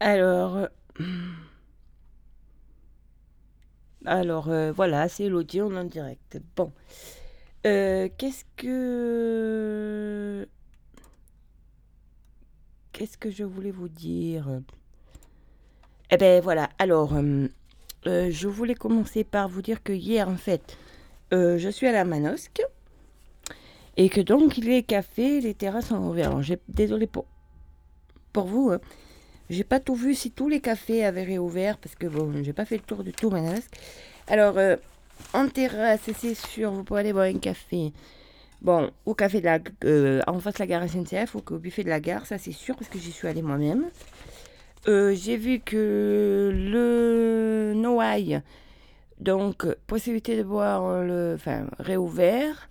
Alors, euh, alors euh, voilà, c'est l'audio en direct. Bon, Euh, qu'est-ce que qu'est-ce que je voulais vous dire? Eh ben voilà. Alors, je voulais commencer par vous dire que hier, en fait, je suis à la Manosque et que donc les cafés, les terrasses sont ouverts. Alors, j'ai- désolé pour pour vous. hein. J'ai pas tout vu si tous les cafés avaient réouvert parce que bon, j'ai pas fait le tour du tout Manosque. Alors, euh, en terrasse, c'est sûr, vous pouvez aller boire un café. Bon, au café de la, euh, en face de la gare SNCF ou au buffet de la gare, ça c'est sûr parce que j'y suis allée moi-même. Euh, j'ai vu que le Noailles, donc possibilité de boire le, enfin réouvert.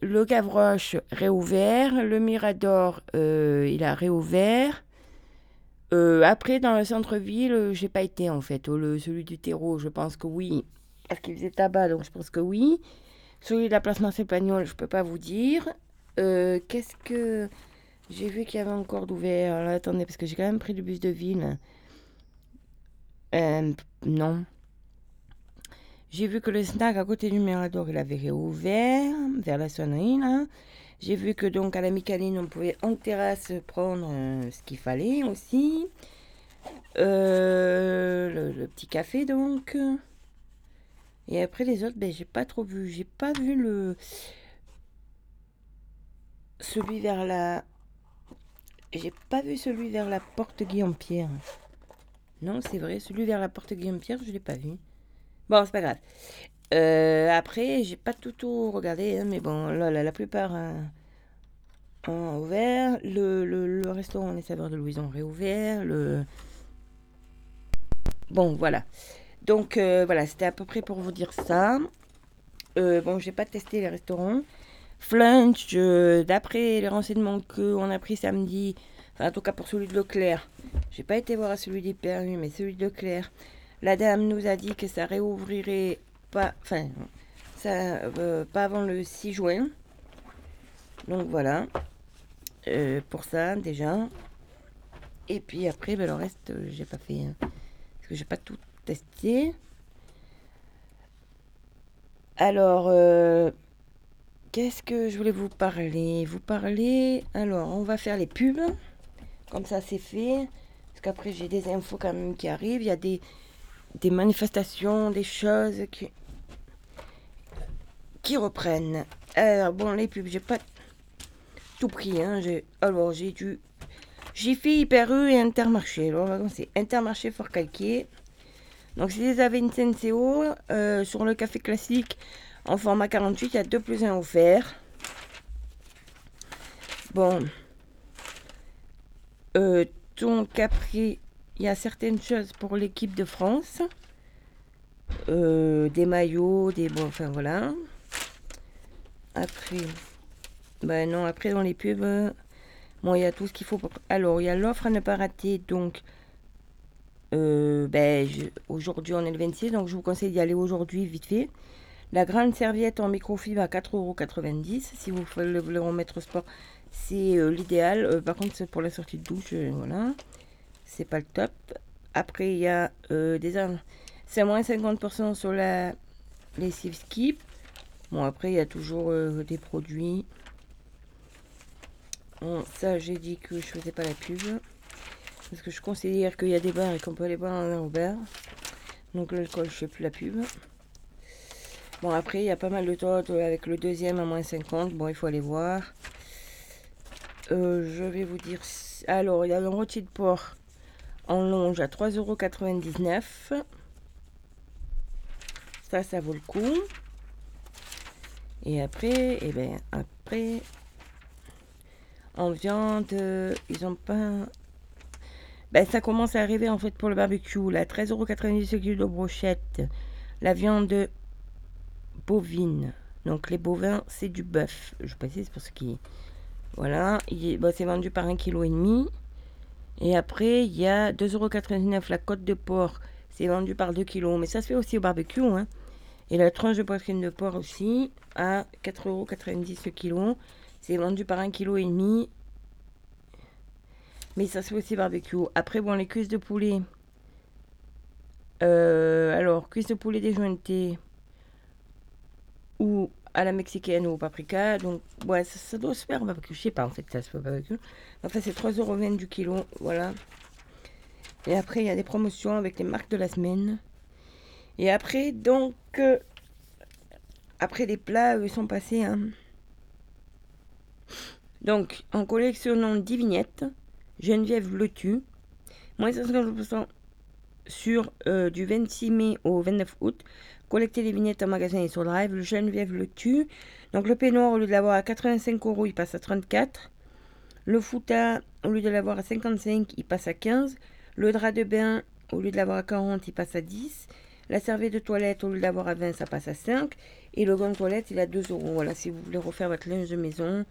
Le Gavroche réouvert. Le Mirador, il a réouvert. Euh, après, dans le centre-ville, euh, j'ai pas été en fait. Oh, celui du terreau, je pense que oui. Parce qu'il faisait tabac, donc je pense que oui. Celui de la place Marcel Pagnol, je peux pas vous dire. Euh, Qu'est-ce que. J'ai vu qu'il y avait encore d'ouvert? Attendez, parce que j'ai quand même pris le bus de ville. Non. J'ai vu que le snack à côté du Mirador, il avait réouvert vers la sonnerie. J'ai vu que donc à la Micaline, on pouvait en terrasse prendre euh, ce qu'il fallait aussi. Euh, le, petit café, donc. Et après les autres, ben j'ai pas trop vu. J'ai pas vu le. Celui vers la. J'ai pas vu celui vers la porte Guillaume-Pierre. Non, c'est vrai, celui vers la porte Guillaume-Pierre, je l'ai pas vu. Bon, c'est pas grave. Euh, après, j'ai pas tout, tout regardé, hein, mais bon, là, la, plupart euh, ont ouvert. Le, le, restaurant Les Saveurs de Louison ont réouvert. Le... Bon, voilà. Donc, euh, voilà, c'était à peu près pour vous dire ça. Euh, bon, j'ai pas testé les restaurants. Flunch, d'après les renseignements qu'on a pris samedi, enfin, en tout cas pour celui de Leclerc, j'ai pas été voir à celui d'Hyperlu, mais celui de Leclerc, la dame nous a dit que ça réouvrirait pas, enfin, ça, euh, pas avant le 6 juin. Donc voilà, Euh, pour ça déjà. Et puis après, ben, le reste, euh, j'ai pas fait, hein, parce que j'ai pas tout testé. Alors, qu'est-ce que je voulais vous parler? Vous parler, alors, on va faire les pubs, comme ça c'est fait, parce qu'après j'ai des infos quand même qui arrivent, il y a des, des manifestations, des choses qui, qui reprennent. Alors, bon, les pubs, j'ai pas tout pris, hein, alors j'ai j'ai fait Hyper E et Intermarché, alors on va commencer. Intermarché Fort Calquier, donc avez une CNCO, euh, sur le café classique, en format 48, il y a 2 plus 1 offert. Bon. Euh, donc il y a certaines choses pour l'équipe de France. Euh, des maillots, des... Bon, enfin voilà. Après... Ben non, après dans les pubs... euh, Bon, il y a tout ce qu'il faut. Alors, il y a l'offre à ne pas rater, donc... euh, ben, aujourd'hui on est le 26, donc je vous conseille d'y aller aujourd'hui vite fait. La grande serviette en microfibre à 4,90€. Si vous voulez le remettre au sport, c'est euh, l'idéal. Euh, par contre, c'est pour la sortie de douche, euh, voilà. C'est pas le top. Après, il y a euh, des armes. C'est moins 50% sur la lessive skip. Bon, après, il y a toujours euh, des produits. Bon, ça, j'ai dit que je faisais pas la pub. Parce que je considère qu'il y a des bars et qu'on peut aller boire un au bar. Donc l'alcool, je fais plus la pub. Bon, après, il y a pas mal de choses avec le deuxième à moins 50. Bon, il faut aller voir. Euh, je vais vous dire. Alors, il y a le rôti de porc en longe à 3,99€. Ça, ça vaut le coup. Et après, et ben après, en viande, euh, ils ont pas. Ben, ça commence à arriver en fait pour le barbecue. Là, 13,90€ le de brochette. La viande bovine. Donc les bovins, c'est du bœuf. Je précise pour ce qui. Voilà, c'est vendu par 1,5 kg. Et après, il y a 2,99€ la côte de porc. C'est vendu par 2 kg. Mais ça se fait aussi au barbecue. Hein. Et la tranche de poitrine de porc aussi à 4,90€ le kilo. C'est vendu par 1,5 kg. Mais ça se fait aussi barbecue. Après, bon, les cuisses de poulet. Euh, alors, cuisses de poulet déjointées ou à la mexicaine ou au paprika. Donc, ouais, ça, doit se faire barbecue. Je sais pas, en fait, ça se fait barbecue. Enfin, c'est 3,20€ du kilo. Voilà. Et après, il y a des promotions avec les marques de la semaine. Et après, donc, euh, après les plats, ils sont passés. Hein. Donc, en collectionnant 10 vignettes, Geneviève Le Tue, moins 50% sur euh, du 26 mai au 29 août. Collectez les vignettes en magasin et sur le live. Le Geneviève Le Tue. Donc, le peignoir, au lieu de l'avoir à 85 euros, il passe à 34. Le fouta, au lieu de l'avoir à 55, il passe à 15. Le drap de bain, au lieu de l'avoir à 40, il passe à 10. La serviette de toilette, au lieu d'avoir à 20, ça passe à 5. Et le gant de toilette, il a 2 euros. Voilà, si vous voulez refaire votre linge de maison.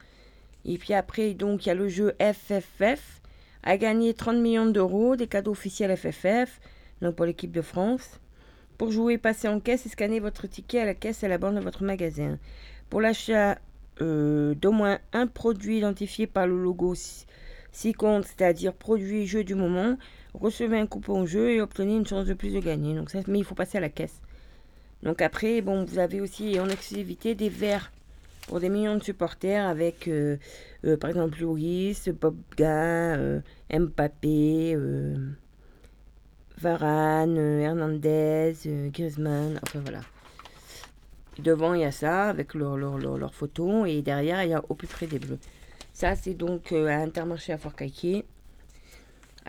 Et puis après, donc, il y a le jeu FFF. A gagné 30 millions d'euros, des cadeaux officiels FFF, donc pour l'équipe de France. Pour jouer, passez en caisse et scannez votre ticket à la caisse à la bande de votre magasin. Pour l'achat euh, d'au moins un produit identifié par le logo 6 comptes, c'est-à-dire produit jeu du moment, recevez un coupon jeu et obtenez une chance de plus de gagner. Donc ça, mais il faut passer à la caisse. Donc après, bon, vous avez aussi en exclusivité des verres pour des millions de supporters avec, euh, euh, par exemple, Louis, Bobga, euh, Mbappé, Varane, Hernandez, Griezmann, enfin voilà. Devant, il y a ça avec leur, leur, leur, photo et derrière, il y a au plus près des bleus. Ça, c'est donc à Intermarché à Fort-Caquier.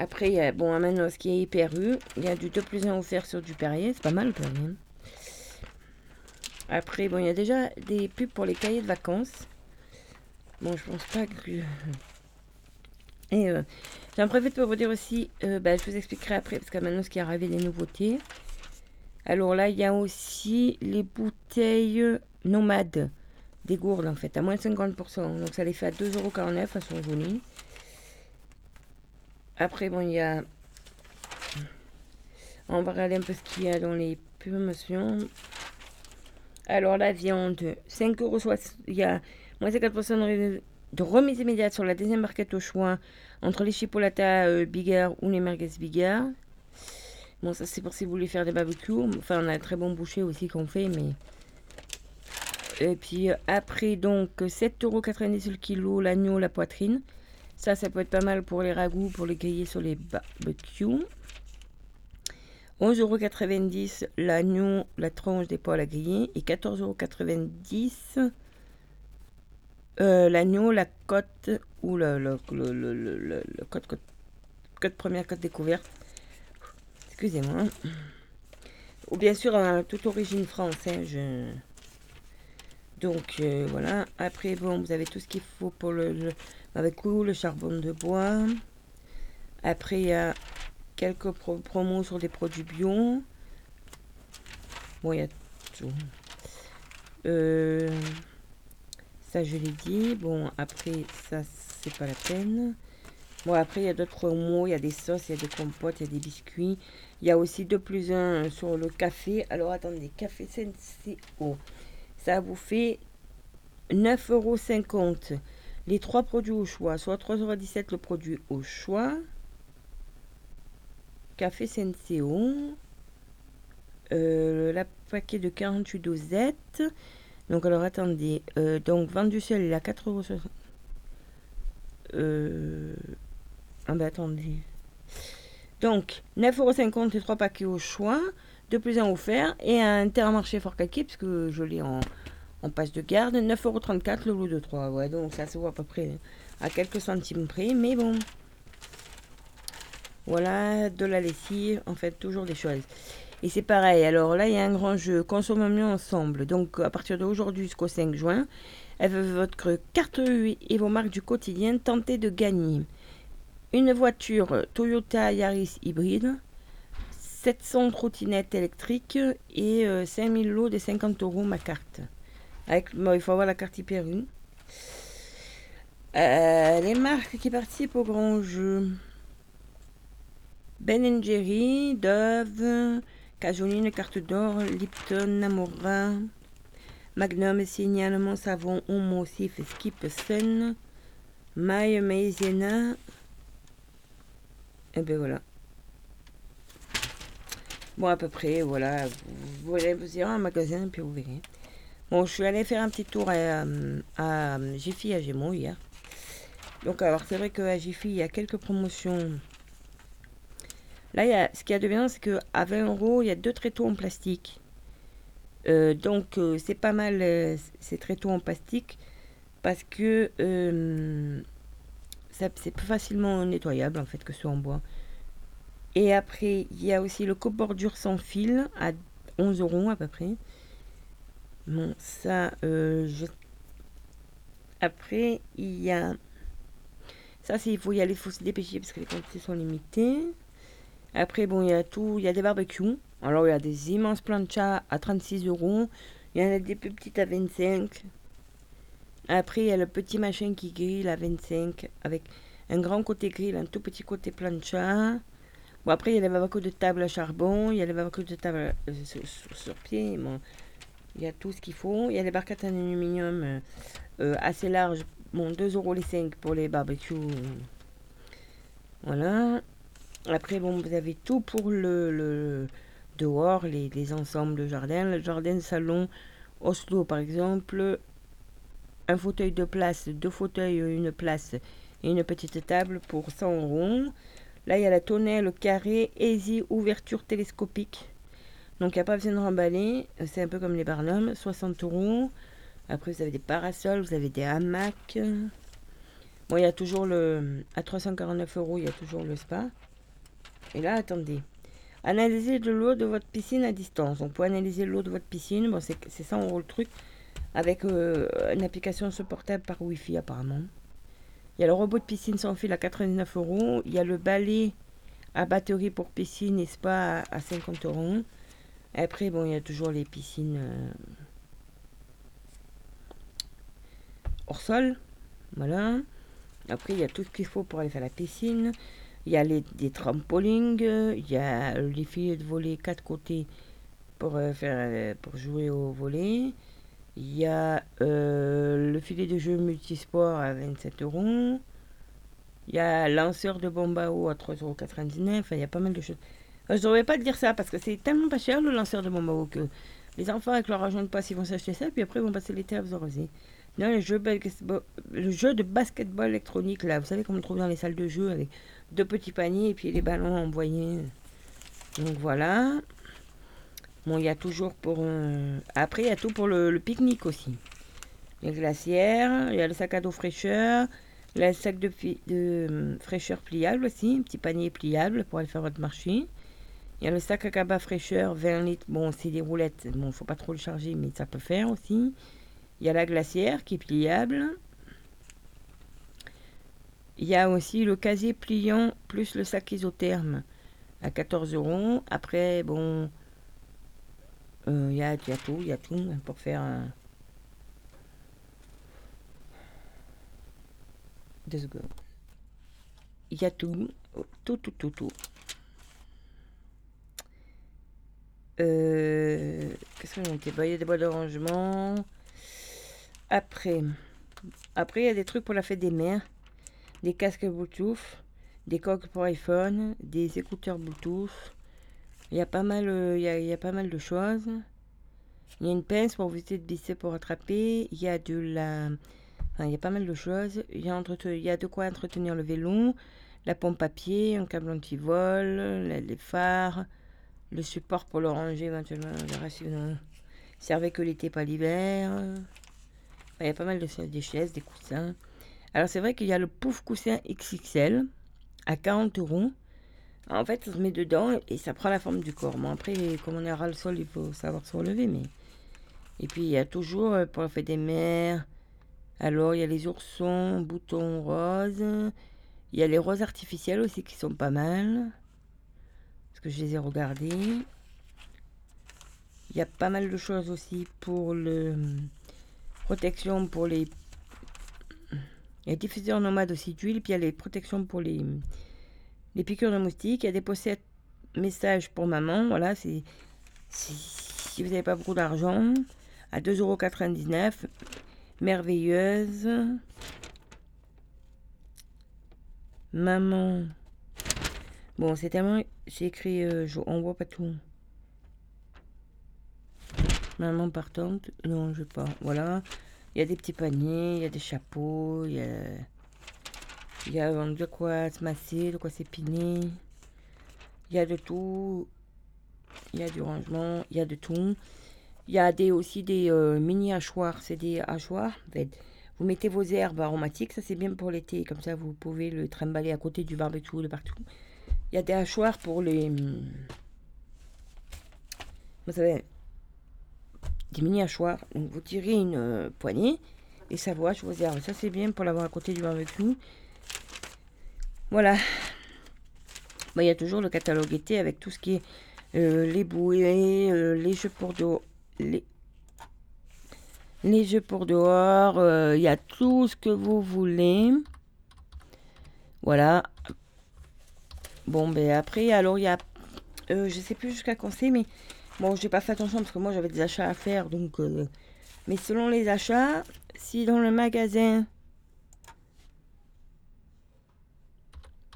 Après, il y a bon, un Manos qui est hyper Il y a du 2 plus 1 offert sur du Perrier. C'est pas mal le Perrier. Après, bon, il y a déjà des pubs pour les cahiers de vacances. Bon, je pense pas que... Et euh, un prévu de vous dire aussi, euh, bah, je vous expliquerai après, parce qu'à maintenant, ce qui est arrivé des nouveautés. Alors là, il y a aussi les bouteilles nomades des gourdes, en fait, à moins de 50%. Donc ça les fait à 2,49€, elles sont jolies. Après, bon, il y a... On va regarder un peu ce qu'il y a dans les promotions. Alors, la viande, 5 euros. Il y a moins de 4% de remise immédiate sur la deuxième marquette au choix entre les chipolatas euh, Bigard ou les merguez Bigard. Bon, ça c'est pour si vous voulez faire des barbecues. Enfin, on a un très bon boucher aussi qu'on fait, mais... Et puis après, donc, 7,90€ le kilo, l'agneau, la poitrine. Ça, ça peut être pas mal pour les ragoûts, pour les griller sur les barbecues. 11,90€ l'agneau, la tranche des poils à griller. Et 14,90€ euh, l'agneau, la côte ou le, le, côte, première côte découverte. Excusez-moi. Ou bien sûr, toute origine française. Donc euh, voilà. Après, bon, vous avez tout ce qu'il faut pour le avec le charbon de bois. Après, il y a quelques promos sur des produits bio. Bon, il y a tout. Euh, ça, je l'ai dit. Bon, après, ça, c'est pas la peine. Bon, après, il y a d'autres promos. Il y a des sauces, il y a des compotes, il y a des biscuits. Il y a aussi 2 plus 1 sur le café. Alors, attendez, café Senseo. Vous fait 9,50 euros les trois produits au choix, soit 3,17€ le produit au choix. Café Senseo. Euh, la paquet de 48 dosettes. Donc alors attendez. Euh, donc vendu seul à 4,60€. Euh, ah ben attendez. Donc 9,50€ les trois paquets au choix. De plus en offert. Et un intermarché fort caquet, puisque je l'ai en, passe de garde. 9,34€ le lot de 3. Ouais, donc ça se voit à peu près à quelques centimes près. Mais bon. Voilà, de la lessive. En fait, toujours des choses. Et c'est pareil. Alors là, il y a un grand jeu. Consommons mieux ensemble. Donc, à partir d'aujourd'hui jusqu'au 5 juin, avec votre carte et vos marques du quotidien, tentez de gagner une voiture Toyota Yaris hybride, 700 trottinettes électriques et 5000 euh, lots de 50 euros ma carte il faut avoir la carte hyper euh, les marques qui participent au grand jeu. Ben Jerry, Dove, Cajoline, Carte d'Or, Lipton, Namora, Magnum, Signalement, Savon, Homo, Sif, Skip, Sun, Maille, Maizena, Et ben voilà. Bon, à peu près, voilà. Vous, allez vous irez un magasin, puis vous verrez. Bon, je suis allée faire un petit tour à, à, Jiffy à Gémeaux hier. Donc, alors, c'est vrai qu'à Jiffy, il y a quelques promotions. Là, il y a, ce qu'il y a de bien, c'est qu'à 20 euros, il y a deux tréteaux en plastique. Euh, donc, euh, c'est pas mal euh, ces tréteaux en plastique parce que c'est plus facilement nettoyable en fait que ceux en bois. Et après, il y a aussi le coupe-bordure sans fil à 11 euros à peu près. Bon, ça, je... Après, il y a... Ça, c'est il faut y aller, il faut se dépêcher parce que les quantités sont limitées. Après, bon, il y a tout, il y a des barbecues. Alors, il y a des immenses planchas à 36 euros. Il y en a des plus petites à 25. Après, il y a le petit machin qui grille à 25 avec un grand côté grill, un tout petit côté plancha. Bon, après, il y a les de table à charbon. Il y a les de table euh, sur, pied. Bon, il y a tout ce qu'il faut. Il y a les barquettes en aluminium euh, euh, assez larges. Bon, 2 euros les 5 pour les barbecues. Voilà. Après, bon, vous avez tout pour le, dehors, les, ensembles de jardin. Le jardin salon Oslo, par exemple. Un fauteuil de place, deux fauteuils, une place et une petite table pour 100 euros. Là, il y a la tonnelle carré Easy ouverture télescopique. Donc, il n'y a pas besoin de remballer. C'est un peu comme les Barnum, 60 euros. Après, vous avez des parasols, vous avez des hamacs. Bon, il y a toujours le. À 349 euros, il y a toujours le spa. Et là, attendez. Analysez de l'eau de votre piscine à distance. On peut analyser l'eau de votre piscine. Bon, c'est 100 euros le truc. Avec euh, une application supportable par Wi-Fi, apparemment. Il y a le robot de piscine sans fil à 89 euros. Il y a le balai à batterie pour piscine et spa à 50 euros. Après, bon, il y a toujours les piscines euh, hors sol. Voilà. Après, il y a tout ce qu'il faut pour aller faire la piscine. Il y a les, des trampolines, il y a les filets de volet quatre côtés pour, euh, faire, euh, pour jouer au volet. Il y a euh, le filet de jeu multisport à 27 euros. Il y a lanceur de bombe à eau à 3,99 euros. Enfin, il y a pas mal de choses. je ne devrais pas te dire ça parce que c'est tellement pas cher le lanceur de eau que les enfants avec leur argent de passe ils vont s'acheter ça puis après ils vont passer l'été à vous arroser. Non, le jeu, le jeu de basketball électronique là, vous savez comme on trouve dans les salles de jeu avec deux petits paniers et puis les ballons envoyés. Donc voilà. Bon, il y a toujours pour... Après, il y a tout pour le, pique-nique aussi. Les glacières, il y a le sac à dos fraîcheur, le sac de, de fraîcheur pliable aussi, un petit panier pliable pour aller faire votre marché. Il y a le sac à cabas fraîcheur, 20 litres. Bon, c'est des roulettes. Bon, faut pas trop le charger, mais ça peut faire aussi. Il y a la glacière qui est pliable. Il y a aussi le casier pliant plus le sac isotherme à 14 euros. Après, bon, euh, il y, a, tout, il y a tout pour faire un. Deux secondes. Il y a tout, tout, tout, tout, tout. Euh, Qu'est-ce qu'on a Il y a des bois d'arrangement. Après, après, il y a des trucs pour la fête des mères des casques Bluetooth, des coques pour iPhone, des écouteurs Bluetooth. Il y a pas mal, euh, il, y a, pas mal de choses. Il y a une pince pour vous éviter de glisser pour attraper. Il y a de la, il y a pas mal de choses. Il y a, il y a de quoi entretenir le vélo, la pompe papier, un câble anti-vol, les phares, le support pour le ranger éventuellement. Le servait que l'été, pas l'hiver. il y a pas mal de choses, des chaises, des coussins. Alors c'est vrai qu'il y a le pouf coussin XXL à 40 euros. En fait, ça se met dedans et ça prend la forme du corps. Bon, après, comme on est à le sol, il faut savoir se relever. Et puis, il y a toujours, euh, pour la fête des mères, alors il y a les oursons, boutons roses. Il y a les roses artificielles aussi qui sont pas mal. Parce que je les ai regardées. Il y a pas mal de choses aussi pour le protection pour les il y a diffuseur nomade aussi d'huile, puis il y a les protections pour les, les piqûres de moustiques. Il y a des pochettes messages pour maman. Voilà, c'est si vous n'avez pas beaucoup d'argent, à 2,99€. Merveilleuse. Maman. Bon, c'est tellement... C'est écrit... euh, je- on voit pas tout. Maman partante. Non, je veux pas. Voilà. Il y a des petits paniers, il y a des chapeaux, il y a... Il y a de quoi se masser, de quoi s'épiner. Il y a de tout. Il y a du rangement, il y a de tout. Il y a des, aussi des euh, mini hachoirs. C'est des hachoirs. Vous mettez vos herbes aromatiques, ça c'est bien pour l'été. Comme ça, vous pouvez le trimballer à côté du barbecue de partout. Il y a des hachoirs pour les. hum, Vous savez, des mini hachoirs. Donc vous tirez une euh, poignée et ça vous hache vos herbes. Ça c'est bien pour l'avoir à côté du barbecue. Voilà. Bah, Il y a toujours le catalogue été avec tout ce qui est euh, les bouées, euh, les jeux pour dehors, les, jeux pour dehors. euh, Il y a tout ce que vous voulez. Voilà. Bon, ben après, alors il y a. je sais plus jusqu'à quand c'est, mais bon, j'ai pas fait attention parce que moi j'avais des achats à faire. Donc, mais selon les achats, si dans le magasin.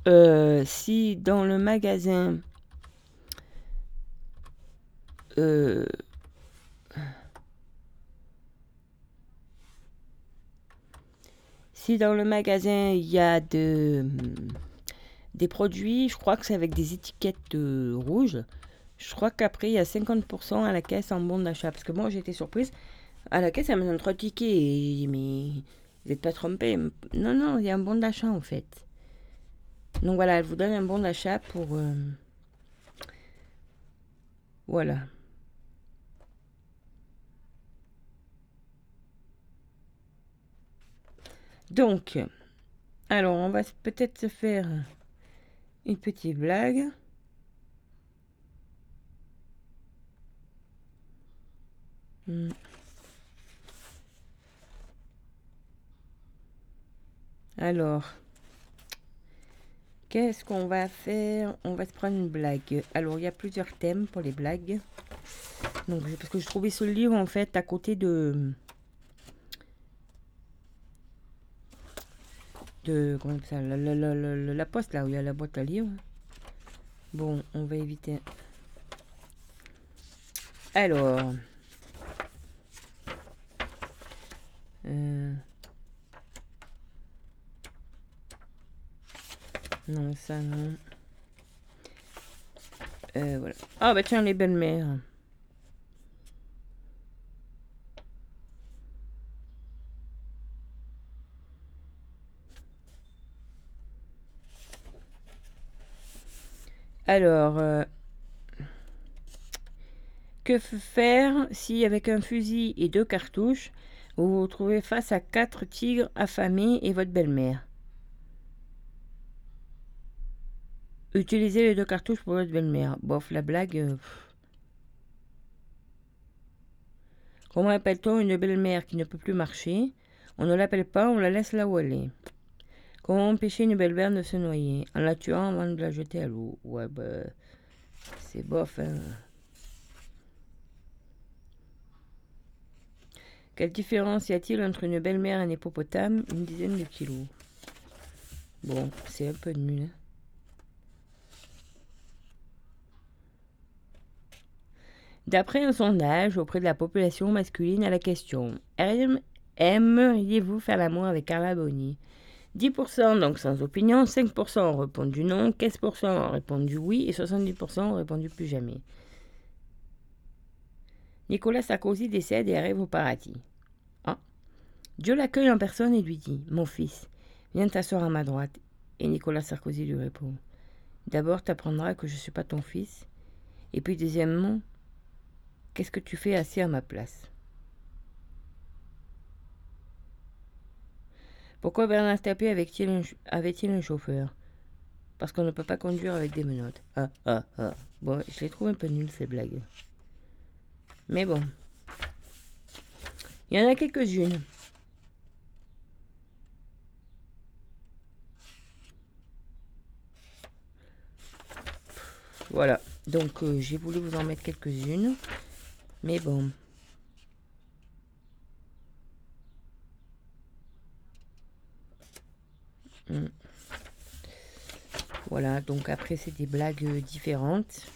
Euh, si dans le magasin. euh, si dans le magasin il y a de, des produits, je crois que c'est avec des étiquettes euh, rouges. Je crois qu'après il y a 50% à la caisse en bon d'achat. Parce que moi j'ai été surprise. À la caisse, elle me donne trois tickets. Et, mais vous n'êtes pas trompé. Non, non, il y a un bon d'achat en fait. Donc voilà, elle vous donne un bon d'achat pour. euh, Voilà. Donc, alors on va peut-être se faire une petite blague. Hmm. Alors, qu'est-ce qu'on va faire? On va se prendre une blague. Alors, il y a plusieurs thèmes pour les blagues. Donc, parce que je trouvais ce livre en fait à côté de de comment ça? La poste là où il y a la boîte à livres. Bon, on va éviter. Alors. Euh, Non, ça non. Euh. Ah bah tiens, les belles-mères. Alors, euh, que faire si avec un fusil et deux cartouches, vous vous retrouvez face à quatre tigres affamés et votre belle-mère? Utilisez les deux cartouches pour votre belle-mère. Bof, la blague. euh. Comment appelle-t-on une belle-mère qui ne peut plus marcher? On ne l'appelle pas, on la laisse là où elle est. Comment empêcher une belle-mère de se noyer? En la tuant avant de la jeter à l'eau. Ouais, bah. C'est bof, hein. Quelle différence y a-t-il entre une belle-mère et un hippopotame? Une dizaine de kilos. Bon, c'est un peu nul. hein. D'après un sondage auprès de la population masculine à la question Aime- Aimeriez-vous faire l'amour avec Carla Boni? 10% donc sans opinion, 5% ont répondu non, 15% ont répondu oui et 70% ont répondu plus jamais. Nicolas Sarkozy décède et arrive au paradis. Ah. Dieu l'accueille en personne et lui dit Mon fils, viens t'asseoir à ma droite. Et Nicolas Sarkozy lui répond D'abord, t'apprendras que je ne suis pas ton fils. Et puis, deuxièmement, qu'est-ce que tu fais assis à ma place? Pourquoi Bernard Tapie avait-il un, un chauffeur? Parce qu'on ne peut pas conduire avec des menottes. Ah, ah, ah. Bon, je les trouve un peu nulles, ces blagues. Mais bon. Il y en a quelques-unes. Voilà. Donc, euh, j'ai voulu vous en mettre quelques-unes. Mais bon. Hmm. Voilà, donc après, c'est des blagues différentes.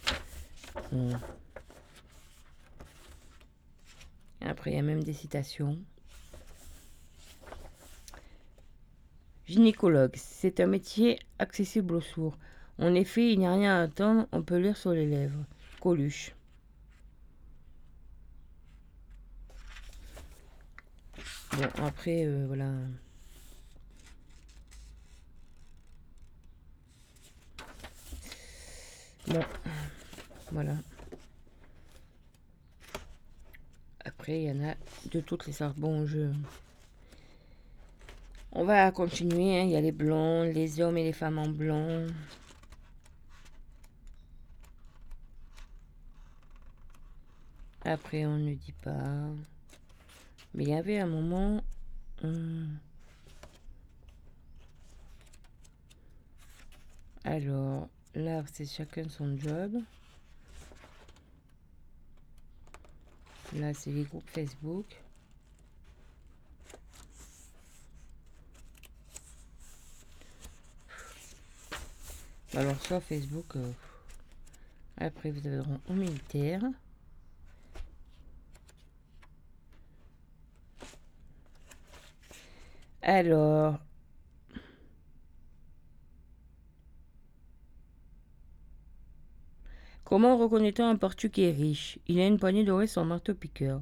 Après, il y a même des citations. Gynécologue, c'est un métier accessible aux sourds. En effet, il n'y a rien à attendre, on peut lire sur les lèvres. Coluche. Bon, après, euh, voilà. Bon, voilà. Après, il y en a de toutes les sortes. Bon, je... On va continuer. Hein. Il y a les blonds, les hommes et les femmes en blanc. Après, on ne dit pas. Mais il y avait un moment. Alors, là, c'est chacun son job. Là, c'est les groupes Facebook. Alors, soit Facebook. Euh, après, vous avez au militaire. Alors. Comment reconnaît-on un portugais riche? Il a une poignée dorée sur marteau-piqueur.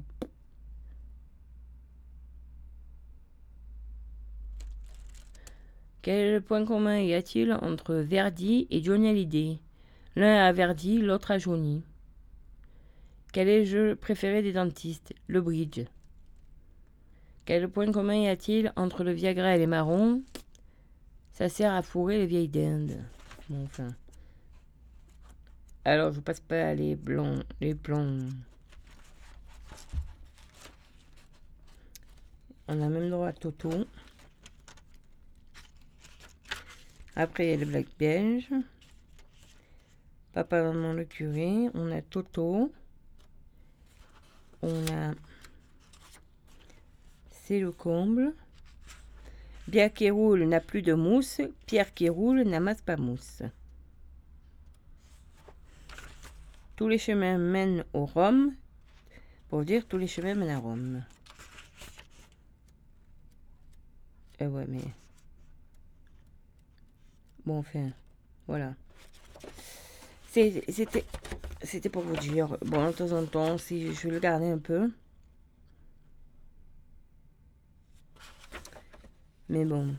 Quel point commun y a-t-il entre Verdi et Johnny Hallyday? L'un a Verdi, l'autre a Johnny. Quel est le jeu préféré des dentistes? Le bridge. Quel point commun y a-t-il entre le Viagra et les marrons? Ça sert à fourrer les vieilles dindes. enfin. Alors, je passe pas les blancs, les plans. On a même droit à Toto. Après, il y a les blagues belges. Papa, maman, le curé. On a Toto. On a c'est le comble. Pierre qui roule n'a plus de mousse, Pierre qui roule n'amasse pas mousse. Tous les chemins mènent au Rome, pour dire tous les chemins mènent à Rome. Eh ouais, mais... Bon, enfin, voilà. C'était c'était pour vous dire, bon, de temps en temps, si je le garder un peu. Mais bon.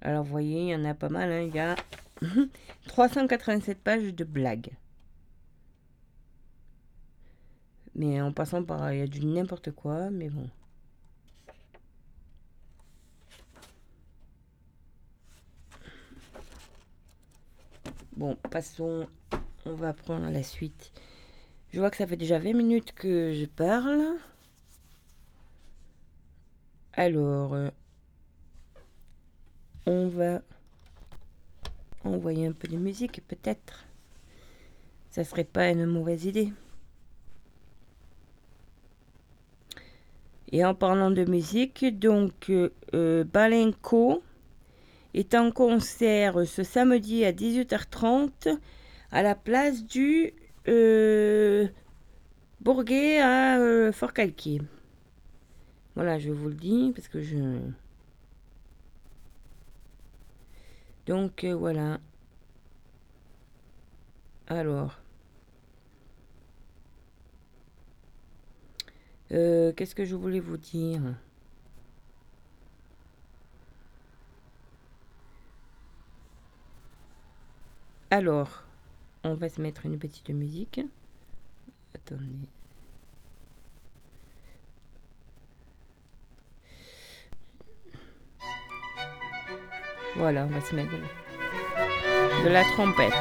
Alors, vous voyez, il y en a pas mal. Hein. Il y a 387 pages de blagues. Mais en passant par... Il y a du n'importe quoi, mais bon. Bon, passons. On va prendre la suite. Je vois que ça fait déjà 20 minutes que je parle. Alors, euh, on va envoyer un peu de musique, peut-être. Ça serait pas une mauvaise idée. Et en parlant de musique, donc euh, euh, Balenco est en concert ce samedi à 18h30 à la place du Bourguet à Fort-Calquier. Voilà, je vous le dis parce que je... Donc euh, voilà. Alors. Euh, qu'est-ce que je voulais vous dire? Alors, on va se mettre une petite musique. Attendez. Voilà, on va se mettre de la trompette.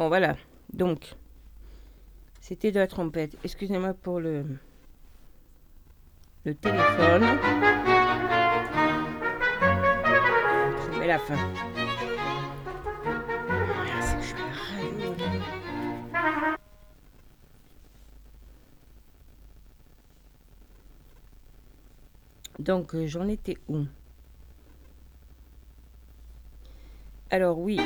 Bon, voilà. Donc, c'était de la trompette. Excusez-moi pour le, le téléphone. Je mets la fin. Donc, j'en étais où? Alors, oui.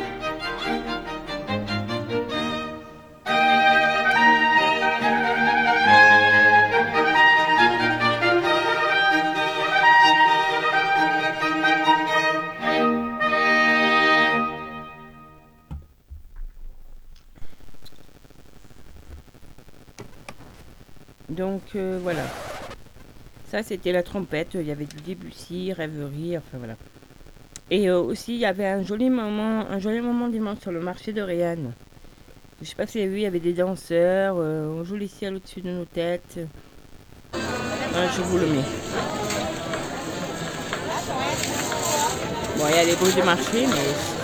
Voilà. Ça c'était la trompette. Il y avait du Debussy, rêverie, enfin voilà. Et euh, aussi il y avait un joli moment, un joli moment dimanche sur le marché de Réanne. Je sais pas si vous avez vu, il y avait des danseurs. euh, on joue les ciels au-dessus de nos têtes. Je vous le mets. Bon, il y a les bruits du marché, mais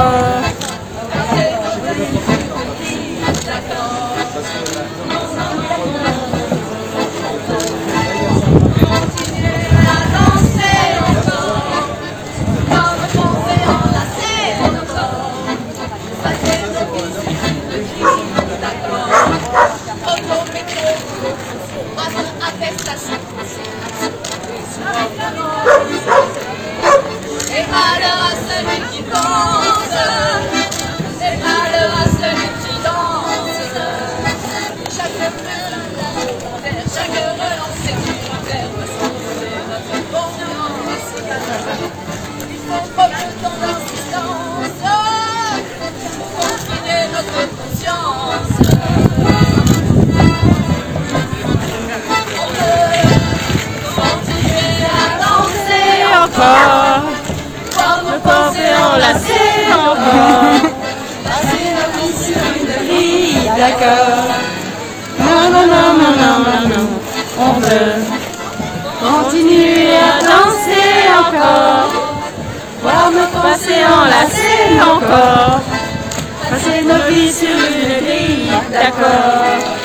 encore. D'accord. Non, non, non, non, non, non, non. On veut continuer à danser encore. Voir nos pensées enlacées encore. Passer nos vies sur une grille, d'accord.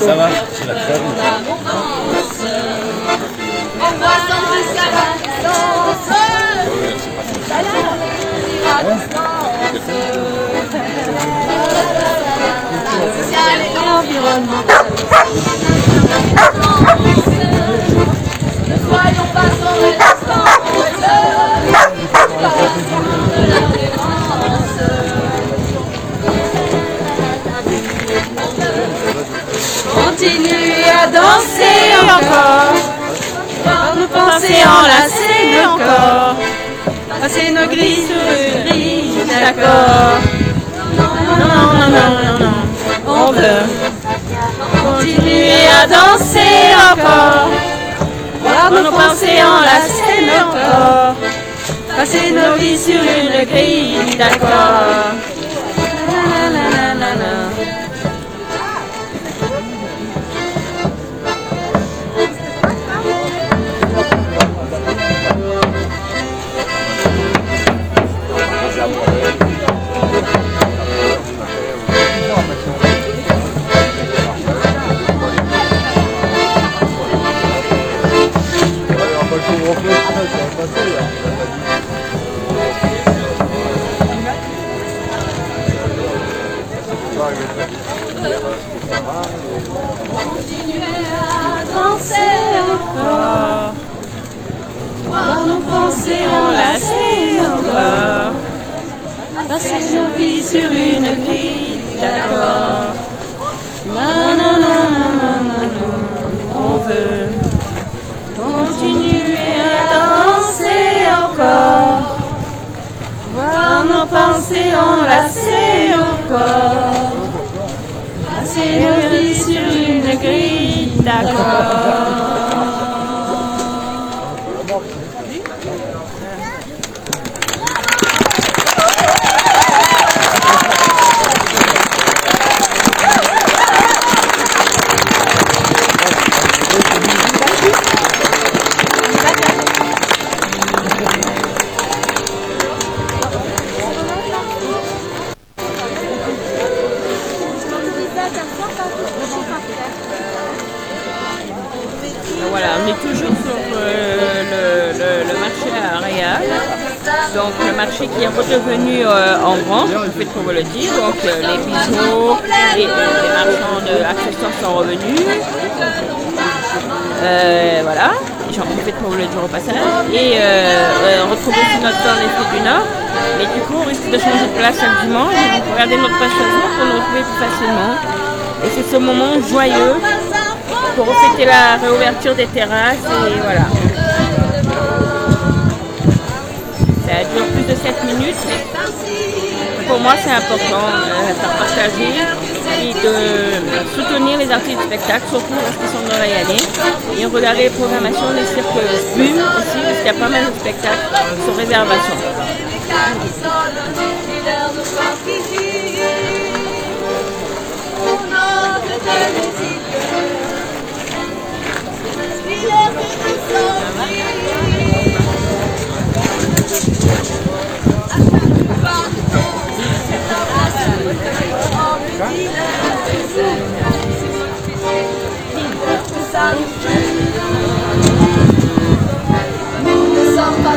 Ça va C'est la la. Nos pensées enlacées encore. Passer nos grilles sur une grille d'accord. Non, non, non, non, non, non. On veut continuer à danser encore. Voir nos pensées enlacées encore. Passer nos vies sur une grille d'accord. Danser nos pensées enlacées encore. Passer nos vies sur une grille d'accord. Non, non, non, non, non, non. On veut Voir nos pensées enlacées encore. Passer nos vies sur une grille d'accord. Vous le dire. Donc euh, les bijoux, les, les marchands d'accessoires sont revenus. Euh, voilà, j'en profite pour vous le dire au passage. Et euh, euh, on retrouve aussi notre temps du Nord. Mais du coup, on risque de changer de place chaque dimanche. Donc, regardez notre page pour nous retrouver plus facilement. Et c'est ce moment joyeux pour fêter la réouverture des terrasses et voilà. Ça dure plus de 7 minutes, pour moi c'est important de faire partager et de soutenir les artistes du spectacle, surtout lorsqu'ils sont dans la. Et regarder les programmations des cirques Bume aussi, parce qu'il y a pas mal de spectacles sur réservation. Ne sommes pas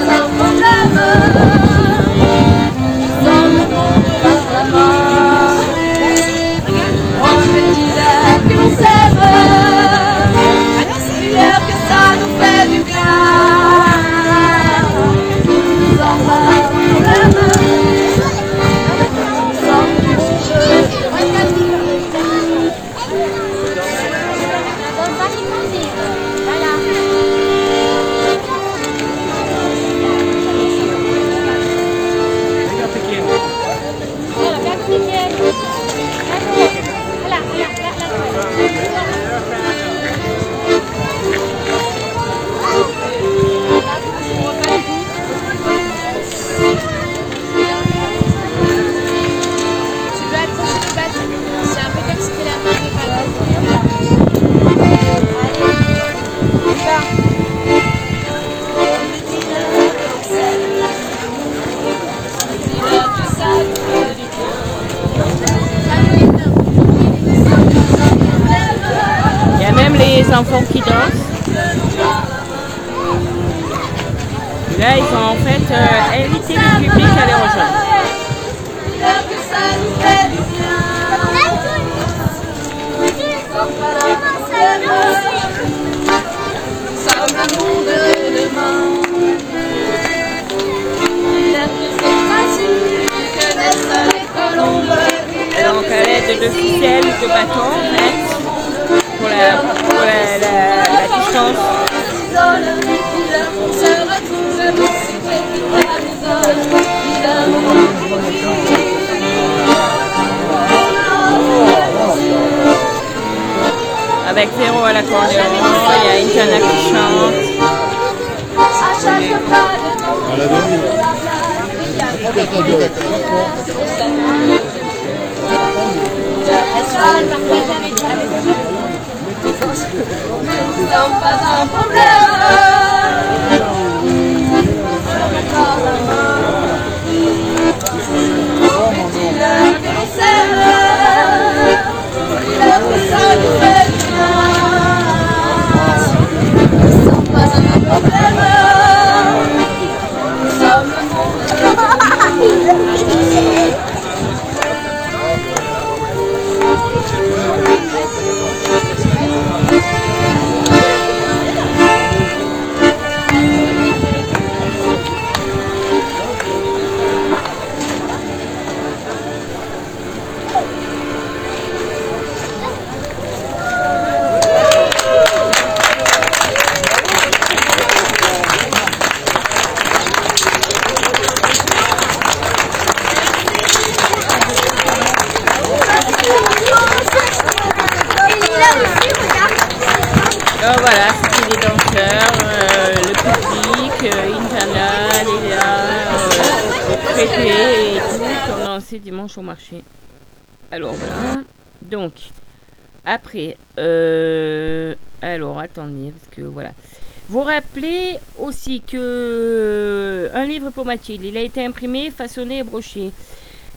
Mathilde, il a été imprimé, façonné et broché.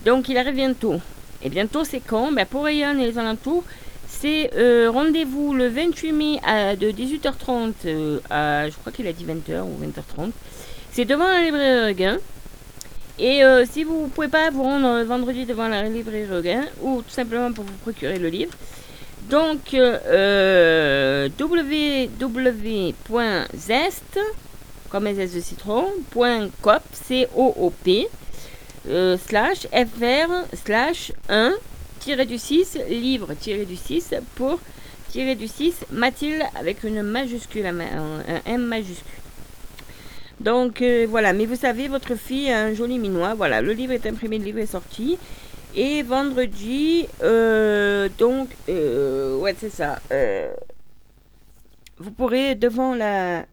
Donc il arrive bientôt. Et bientôt c'est quand? Ben, Pour Rayon et les alentours, c'est euh, rendez-vous le 28 mai à, de 18h30 euh, à, je crois qu'il a dit 20h ou 20h30. C'est devant la librairie Regain. Et euh, si vous ne pouvez pas vous rendre vendredi devant la librairie Regain, ou tout simplement pour vous procurer le livre, donc www.zest, comme zest de citron, point .coop, euh, slash fr slash 1 tiré du 6 livre tiré du 6 pour tiré du 6 Mathilde avec une majuscule, un, M majuscule. Donc euh, voilà, mais vous savez, votre fille a un joli minois. Voilà, le livre est imprimé, le livre est sorti. Et vendredi, euh, donc, euh, ouais, c'est ça. vous pourrez devant la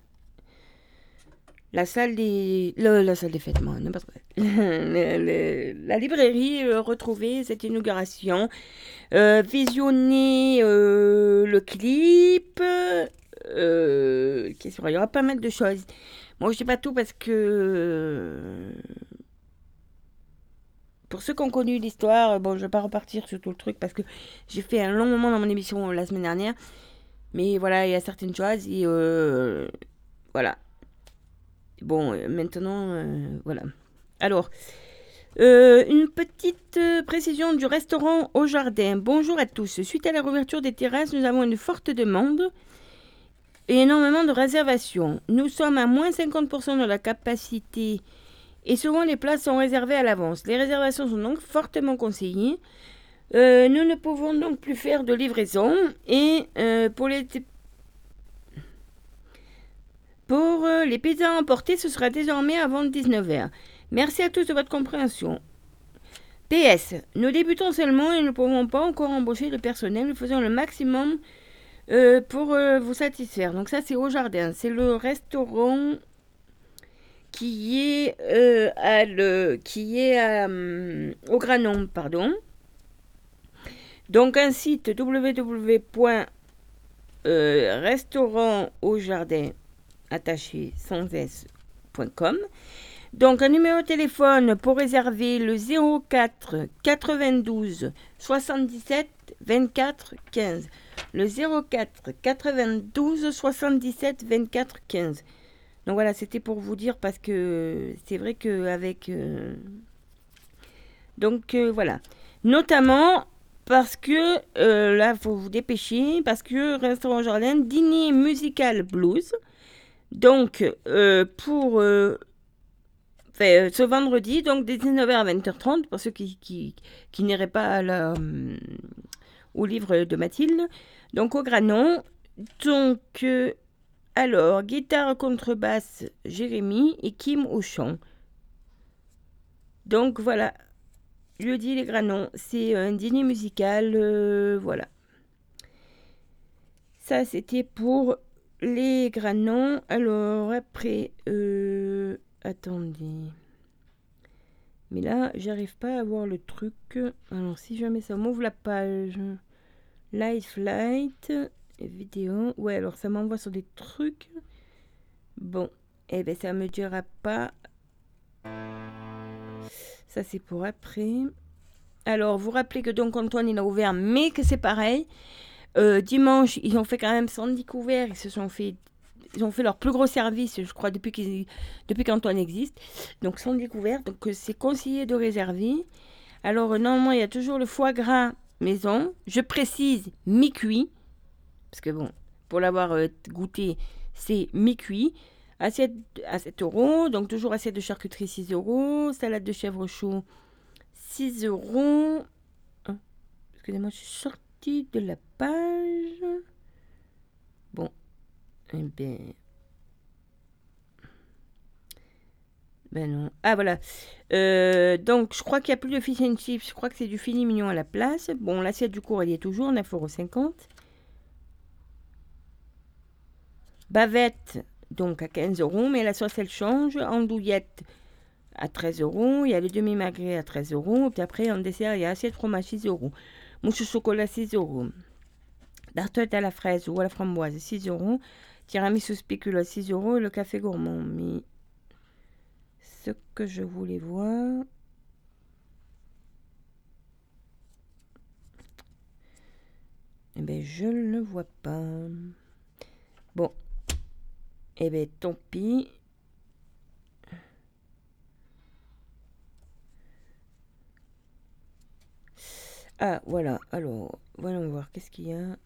la salle des la salle des fêtes, moi, n'importe quoi. Le- le- la librairie euh, retrouver cette inauguration, euh, visionner euh, le clip. Euh, qu'est-ce qu'il y aura? Pas mal de choses. Moi, je sais pas tout parce que pour ceux qui ont connu l'histoire, bon, je vais pas repartir sur tout le truc parce que j'ai fait un long moment dans mon émission la semaine dernière. Mais voilà, il y a certaines choses et voilà. Bon, euh, maintenant, euh, voilà. Alors, euh, une petite précision du restaurant au jardin. Bonjour à tous. Suite à la réouverture des terrasses, nous avons une forte demande et énormément de réservations. Nous sommes à moins 50% de la capacité et souvent les places sont réservées à l'avance. Les réservations sont donc fortement conseillées. Nous ne pouvons donc plus faire de livraison et pour les pour euh, les pizzas emportées, ce sera désormais avant 19h. Merci à tous de votre compréhension. PS, nous débutons seulement et nous ne pouvons pas encore embaucher le personnel. Nous faisons le maximum euh, pour euh, vous satisfaire. Donc ça, c'est au jardin. C'est le restaurant qui est, au Granon, pardon. Donc un site www.restaurant au jardin attaché sans s.com. Donc un numéro de téléphone pour réserver le 04 92 77 24 15. Le 04 92 77 24 15. Donc voilà, c'était pour vous dire parce que c'est vrai qu'avec... Euh... Donc euh, voilà. Notamment parce que euh, là, faut vous dépêcher, parce que Restaurant Jardin, dîner musical blues. Donc, euh, pour euh, ce vendredi, donc des 19h à 20h30, pour ceux qui, qui, n'iraient pas la, au livre de Mathilde. Donc, au Granon. Donc, alors, guitare, contrebasse, Jérémy et Kim au chant. Donc, voilà. Jeudi les Granons, c'est un dîner musical, euh, voilà. Ça, c'était pour les Granons. Alors, après, attendez. Mais là, j'arrive pas à voir le truc. Alors, si jamais ça m'ouvre la page, Light Flight, vidéo. Ouais, alors ça m'envoie sur des trucs. Bon, eh ben ça me dira pas ça, c'est pour après. Alors, vous rappelez que donc Antoine, il a ouvert, mais que c'est pareil. Euh, dimanche, ils ont fait quand même 110 couverts. Ils se sont fait ils ont fait leur plus gros service, je crois, depuis depuis qu'Antoine existe. Donc, sans découvert. Donc, euh, c'est conseillé de réserver. Alors, euh, normalement, il y a toujours le foie gras maison. Je précise mi-cuit. Parce que, bon, pour l'avoir goûté, c'est mi-cuit. Assiette à 7 euros. Donc toujours assiette de charcuterie 6 euros. Salade de chèvre chaud 6 euros. Hein, excusez-moi, je suis de la page. Bon. Eh bien. Ben non. Ah voilà. Euh, donc je crois qu'il n'y a plus de fish and chips. Je crois que c'est du fini mignon à la place. Bon, l'assiette du cours, elle y est toujours. 9,50 euros. Bavette, donc à 15 euros, mais la sauce elle change. Andouillette à 13 euros, il y a les demi-magrets à 13 euros, puis après en dessert il y a assiette fromage 6 euros, mousse au chocolat 6 euros, tartelette à la fraise ou à la framboise 6 euros, tiramisu spécula 6 euros et le café gourmand. Mais ce que je voulais voir. Eh bien, je ne le vois pas. Bon, eh bien, tant pis. Ah, voilà. Alors, voyons voir. Qu'est-ce qu'il y a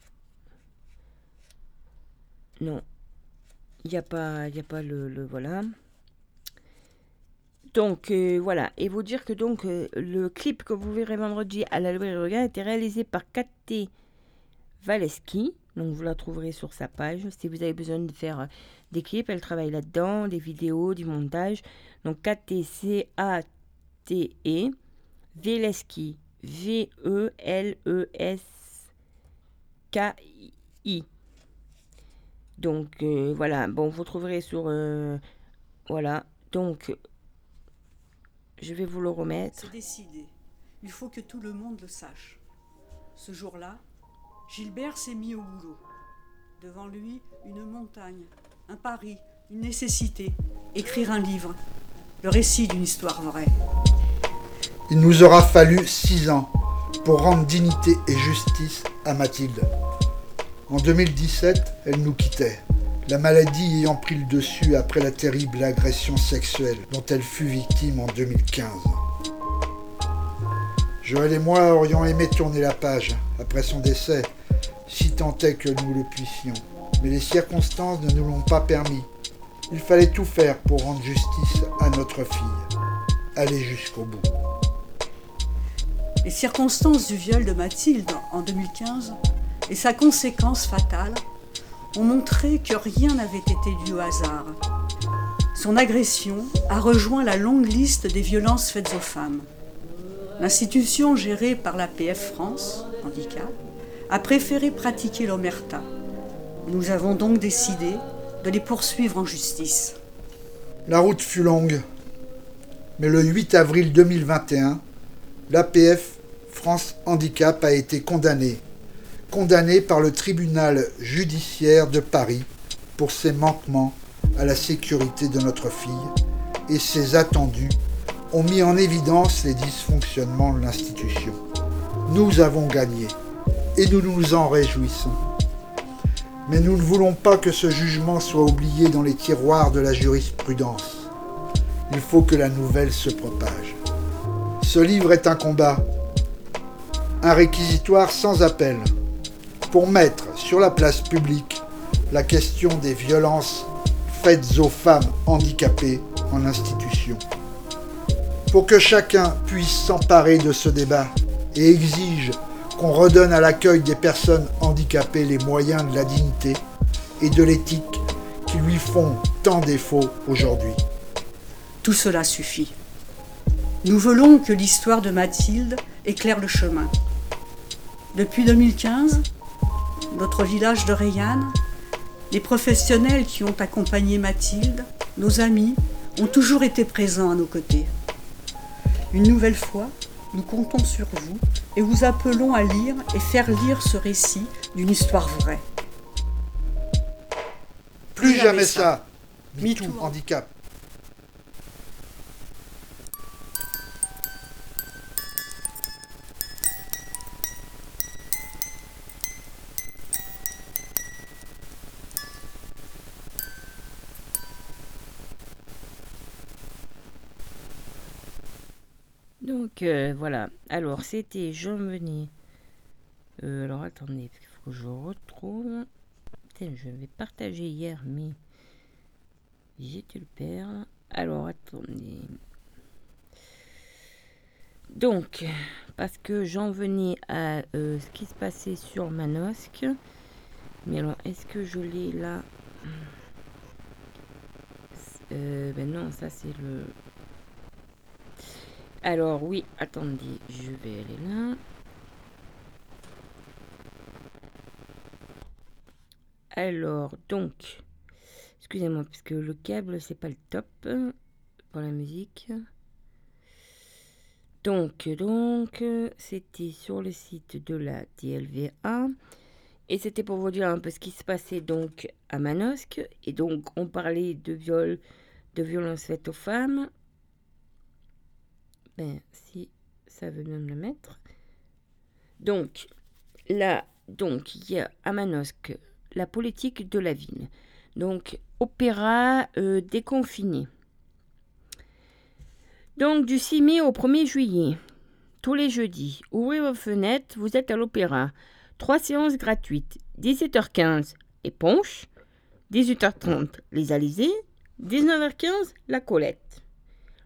Non. Il n'y a pas, il a pas le, le, Voilà. Donc, euh, voilà. Et vous dire que donc, euh, le clip que vous verrez vendredi à la librairie a été réalisé par Katé Valeski. Donc, vous la trouverez sur sa page. Si vous avez besoin de faire euh, des clips, elle travaille là-dedans, des vidéos, du montage. Donc K-T-C-A-T-E, Veleski, V-E-L-E-S-K-I. Donc euh, voilà, bon, vous trouverez sur... Euh, voilà, donc je vais vous le remettre. Il faut que tout le monde le sache. Ce jour-là, Gilbert s'est mis au boulot. Devant lui, une montagne, un pari, une nécessité, écrire un livre, le récit d'une histoire vraie. Il nous aura fallu six ans pour rendre dignité et justice à Mathilde. En 2017, elle nous quittait, la maladie ayant pris le dessus après la terrible agression sexuelle dont elle fut victime en 2015. Joël et moi aurions aimé tourner la page après son décès, si tant est que nous le puissions mais les circonstances ne nous l'ont pas permis. Il fallait tout faire pour rendre justice à notre fille. Aller jusqu'au bout. Les circonstances du viol de Mathilde en 2015 et sa conséquence fatale ont montré que rien n'avait été dû au hasard. Son agression a rejoint la longue liste des violences faites aux femmes. L'institution gérée par l'APF France, handicap, a préféré pratiquer l'omerta, nous avons donc décidé de les poursuivre en justice. La route fut longue, mais le 8 avril 2021, l'APF France Handicap a été condamnée. Condamnée par le tribunal judiciaire de Paris pour ses manquements à la sécurité de notre fille et ses attendus ont mis en évidence les dysfonctionnements de l'institution. Nous avons gagné et nous nous en réjouissons. Mais nous ne voulons pas que ce jugement soit oublié dans les tiroirs de la jurisprudence. Il faut que la nouvelle se propage. Ce livre est un combat, un réquisitoire sans appel, pour mettre sur la place publique la question des violences faites aux femmes handicapées en institution. Pour que chacun puisse s'emparer de ce débat et exige qu'on redonne à l'accueil des personnes handicapées les moyens de la dignité et de l'éthique qui lui font tant défaut aujourd'hui. Tout cela suffit. Nous voulons que l'histoire de Mathilde éclaire le chemin. Depuis 2015, notre village de Rayanne, les professionnels qui ont accompagné Mathilde, nos amis, ont toujours été présents à nos côtés. Une nouvelle fois, nous comptons sur vous et vous appelons à lire et faire lire ce récit d'une histoire vraie. Plus jamais ça. MeToo handicap. Voilà. Alors c'était Jean Meunier. Euh, alors attendez, il faut que je retrouve. Je vais partager hier, mais j'ai dû le perdre. Alors attendez. Donc, parce que j'en venais à euh, ce qui se passait sur Manosque. Mais alors, est-ce que je l'ai là? Euh, Ben non, ça c'est le. Alors oui, attendez, je vais aller là. Alors, donc, excusez-moi, parce que le câble, c'est pas le top pour la musique. Donc, donc, c'était sur le site de la DLVA. Et c'était pour vous dire un peu ce qui se passait donc à Manosque. Et donc, on parlait de viol, de violences faites aux femmes. Ben, si ça veut bien me le mettre. Donc, là, donc, il y a à Manosque la politique de la ville. Donc, opéra euh, déconfiné. Donc, du 6 mai au 1er juillet, tous les jeudis, ouvrez vos fenêtres, vous êtes à l'opéra. Trois séances gratuites, 17h15, éponge, 18h30, les Alizés, 19h15, la Colette.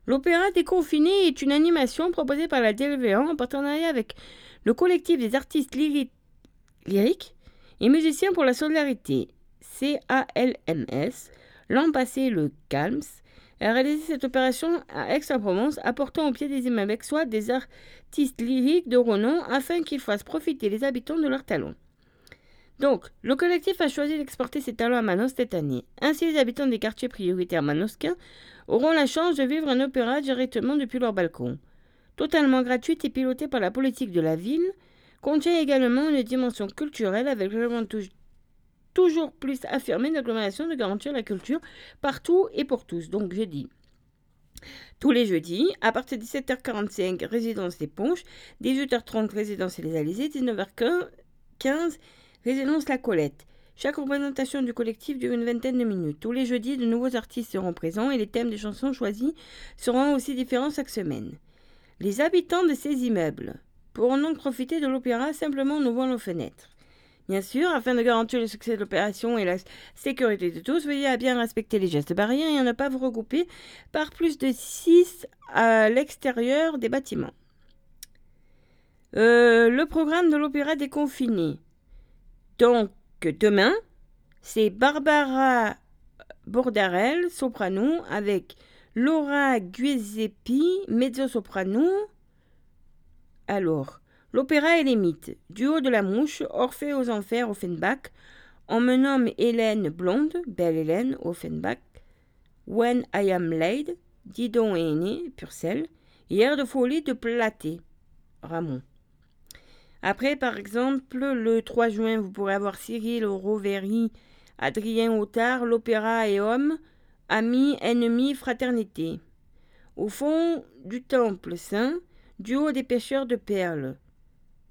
L'opéra déconfiné est une animation proposée par la DLVA en partenariat avec le collectif des artistes lyri- lyriques et musiciens pour la solidarité, CALMS. L'an passé, le CALMS a réalisé cette opération à Aix-en-Provence, apportant au pied des immeubles soit des artistes lyriques de renom afin qu'ils fassent profiter les habitants de leurs talents. Donc, le collectif a choisi d'exporter ses talents à Manos cette année. Ainsi, les habitants des quartiers prioritaires manosquins auront la chance de vivre un opéra directement depuis leur balcon. Totalement gratuite et pilotée par la politique de la ville, contient également une dimension culturelle avec toujours plus affirmé de l'agglomération de garantir la culture partout et pour tous. Donc, je dis. Tous les jeudis, à partir de 17h45, résidence des Ponches, 18h30, résidence Les Alizés, 19h15, résidence La Colette. Chaque représentation du collectif dure une vingtaine de minutes. Tous les jeudis, de nouveaux artistes seront présents et les thèmes des chansons choisis seront aussi différents chaque semaine. Les habitants de ces immeubles pourront donc profiter de l'opéra simplement en ouvrant leurs fenêtres. Bien sûr, afin de garantir le succès de l'opération et la sécurité de tous, veuillez à bien respecter les gestes barrières et à ne pas vous regrouper par plus de 6 à l'extérieur des bâtiments. Euh, le programme de l'opéra déconfiné. Donc, demain, c'est Barbara Bordarel, soprano, avec Laura Guisepi, mezzo-soprano. Alors, l'opéra et les mythes. Duo de la mouche, Orphée aux enfers, Offenbach. On me nomme Hélène Blonde, Belle Hélène, Offenbach. When I Am Laid, Didon et Aîné, Purcell. Hier de folie de Platé, Ramon. Après, par exemple, le 3 juin, vous pourrez avoir Cyril Roveri, Adrien Autard, l'opéra et homme, amis, ennemis, fraternité. Au fond du temple saint, du haut des pêcheurs de perles.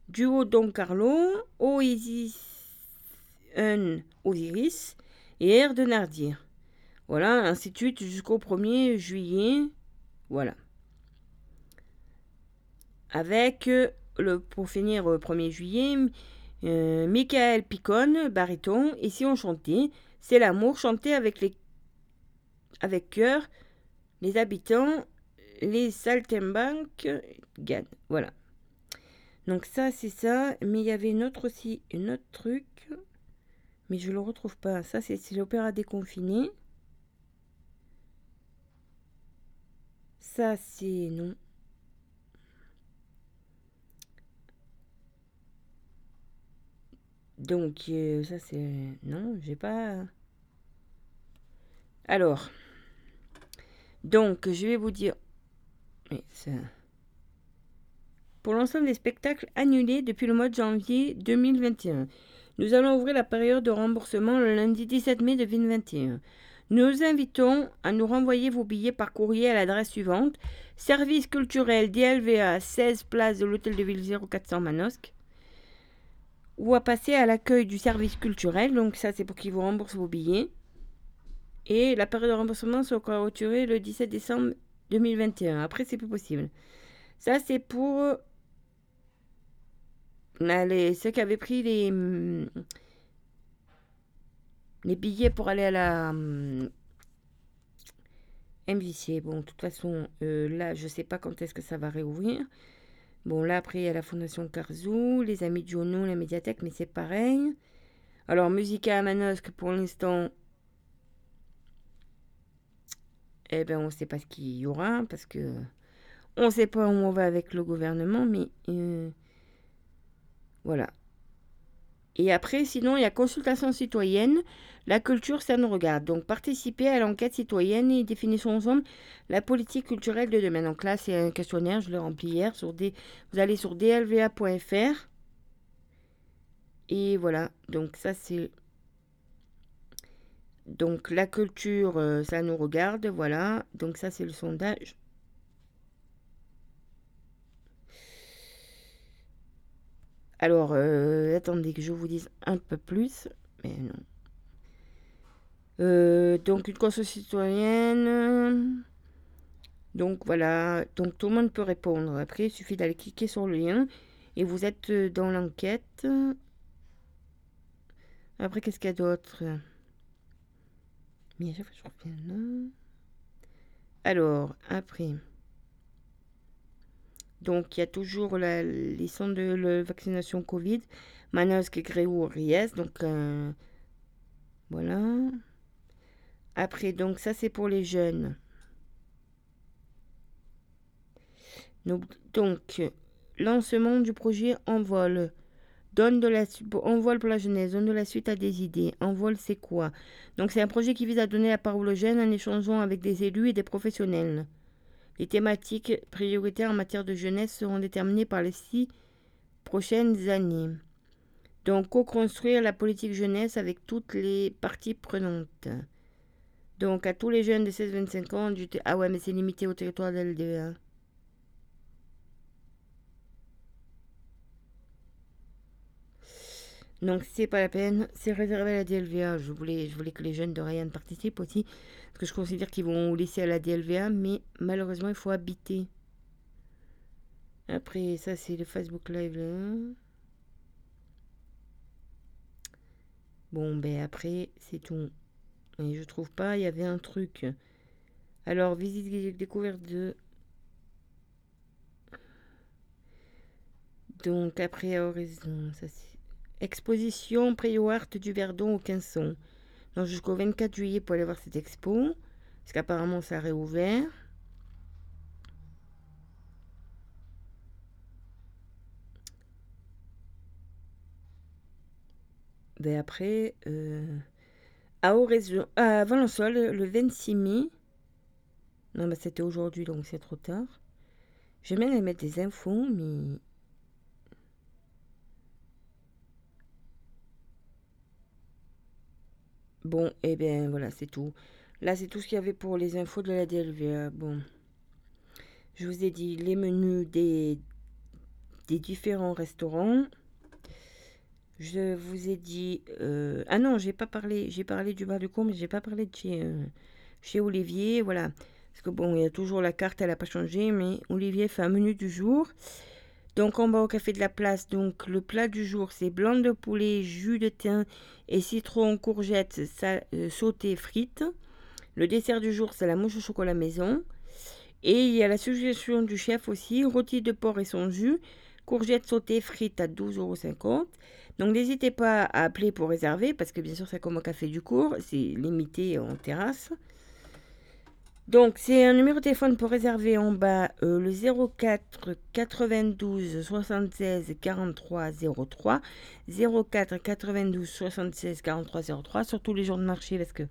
Duo Don Carlo, Oasis Un Osiris et Air de Nardir. Voilà, ainsi de suite jusqu'au 1er juillet. Voilà. Avec, euh, pour finir, au 1er juillet, euh, Michael Picon, baryton. Et si on chantait, c'est l'amour chanté avec les avec cœur, les habitants, les saltimbanques gagnent. Voilà. Donc ça, c'est ça. Mais il y avait une autre aussi, une autre truc. Mais je le retrouve pas. Ça, c'est l'opéra déconfiné. Ça, c'est non. Donc, euh, ça, c'est... Non, j'ai pas... Alors, donc, je vais vous dire... Mais ça... Pour l'ensemble des spectacles annulés depuis le mois de janvier 2021, nous allons ouvrir la période de remboursement le lundi 17 mai 2021. Nous invitons à nous renvoyer vos billets par courrier à l'adresse suivante Service culturel DLVA 16 place de l'Hôtel de Ville 0400 Manosque ou à passer à l'accueil du service culturel. Donc ça c'est pour qu'ils vous remboursent vos billets. Et la période de remboursement sera retirée le 17 décembre 2021. Après c'est plus possible. Ça c'est pour là, les, ceux qui avaient pris les, hum, les billets pour aller à la hum, MVC. Bon, de toute façon, euh, là, je sais pas quand est-ce que ça va réouvrir. Bon, là, après, il y a la Fondation Carzou, les Amis de Jono, la médiathèque, mais c'est pareil. Alors, Musica à Manosque, pour l'instant, eh ben, on ne sait pas ce qu'il y aura, parce que on ne sait pas où on va avec le gouvernement, mais euh, voilà. Et après, sinon, il y a consultation citoyenne. La culture, ça nous regarde. Donc, participer à l'enquête citoyenne et définissons ensemble la politique culturelle de demain. Donc là, c'est un questionnaire, je l'ai rempli hier. Sur. Vous allez sur dlva.fr. Et voilà. Donc, ça, c'est. Donc, la culture, euh, ça nous regarde. Voilà. Donc, ça, c'est le sondage. Alors, euh, attendez que je vous dise un peu plus. Mais non. Euh, donc, une conscience citoyenne. Donc, voilà. Donc, tout le monde peut répondre. Après, il suffit d'aller cliquer sur le lien. Et vous êtes euh, dans l'enquête. Après, qu'est-ce qu'il y a d'autre? Mais je reviens là. Alors, après. Donc, il y a toujours la, les de la vaccination Covid, Manosque, Gréou, Ries. Donc, euh, voilà. Après, donc, ça, c'est pour les jeunes. Donc, donc, lancement du projet Envol. Donne de la Envol pour la jeunesse, donne de la suite à des idées. Envol, c'est quoi? Donc, c'est un projet qui vise à donner la parole aux jeunes en échangeant avec des élus et des professionnels. Les thématiques prioritaires en matière de jeunesse seront déterminées par les six prochaines années. Donc, co-construire la politique jeunesse avec toutes les parties prenantes. Donc, à tous les jeunes de 16-25 ans, du ah ouais, mais c'est limité au territoire de l'LDA. Donc, c'est pas la peine. C'est réservé à la DLVA. Je voulais que les jeunes de Ryan participent aussi. Que je considère qu'ils vont laisser à la DLVA. Mais malheureusement, il faut habiter. Après, ça, c'est le Facebook Live. Là. Bon, ben après, c'est tout. Et je trouve pas. Il y avait un truc. Alors, visite découverte de. Donc, après, à Horizon. Ça, c'est. Exposition Art du Verdon au Quinson. Jusqu'au 24 juillet pour aller voir cette expo. Parce qu'apparemment ça a réouvert. Ben après, euh, à, Oraison, à le 26 mai. Non, mais c'était aujourd'hui, donc c'est trop tard. Vais même mettre des infos, mais Bon, et eh bien voilà, c'est tout. Là, c'est tout ce qu'il y avait pour les infos de la DLVA. Bon, je vous ai dit les menus des différents restaurants. Je vous ai dit. euh, ah non, j'ai pas parlé. J'ai parlé du bar du cours, mais j'ai pas parlé de chez, euh, chez Olivier. Voilà. Parce que bon, il y a toujours la carte, elle n'a pas changé, mais Olivier fait un menu du jour. Donc en bas au café de la place, donc le plat du jour, c'est blanc de poulet, jus de thym et citron, courgettes euh, sautées, frites. Le dessert du jour, c'est la mouche au chocolat maison. Et il y a la suggestion du chef aussi, rôti de porc et son jus, courgettes sautées frites à 12,50 euros. Donc n'hésitez pas à appeler pour réserver, parce que bien sûr c'est comme au café du cours, c'est limité en terrasse. Donc c'est un numéro de téléphone pour réserver en bas euh, le 04 92 76 43 03 04 92 76 43 03 sur tous les jours de marché parce que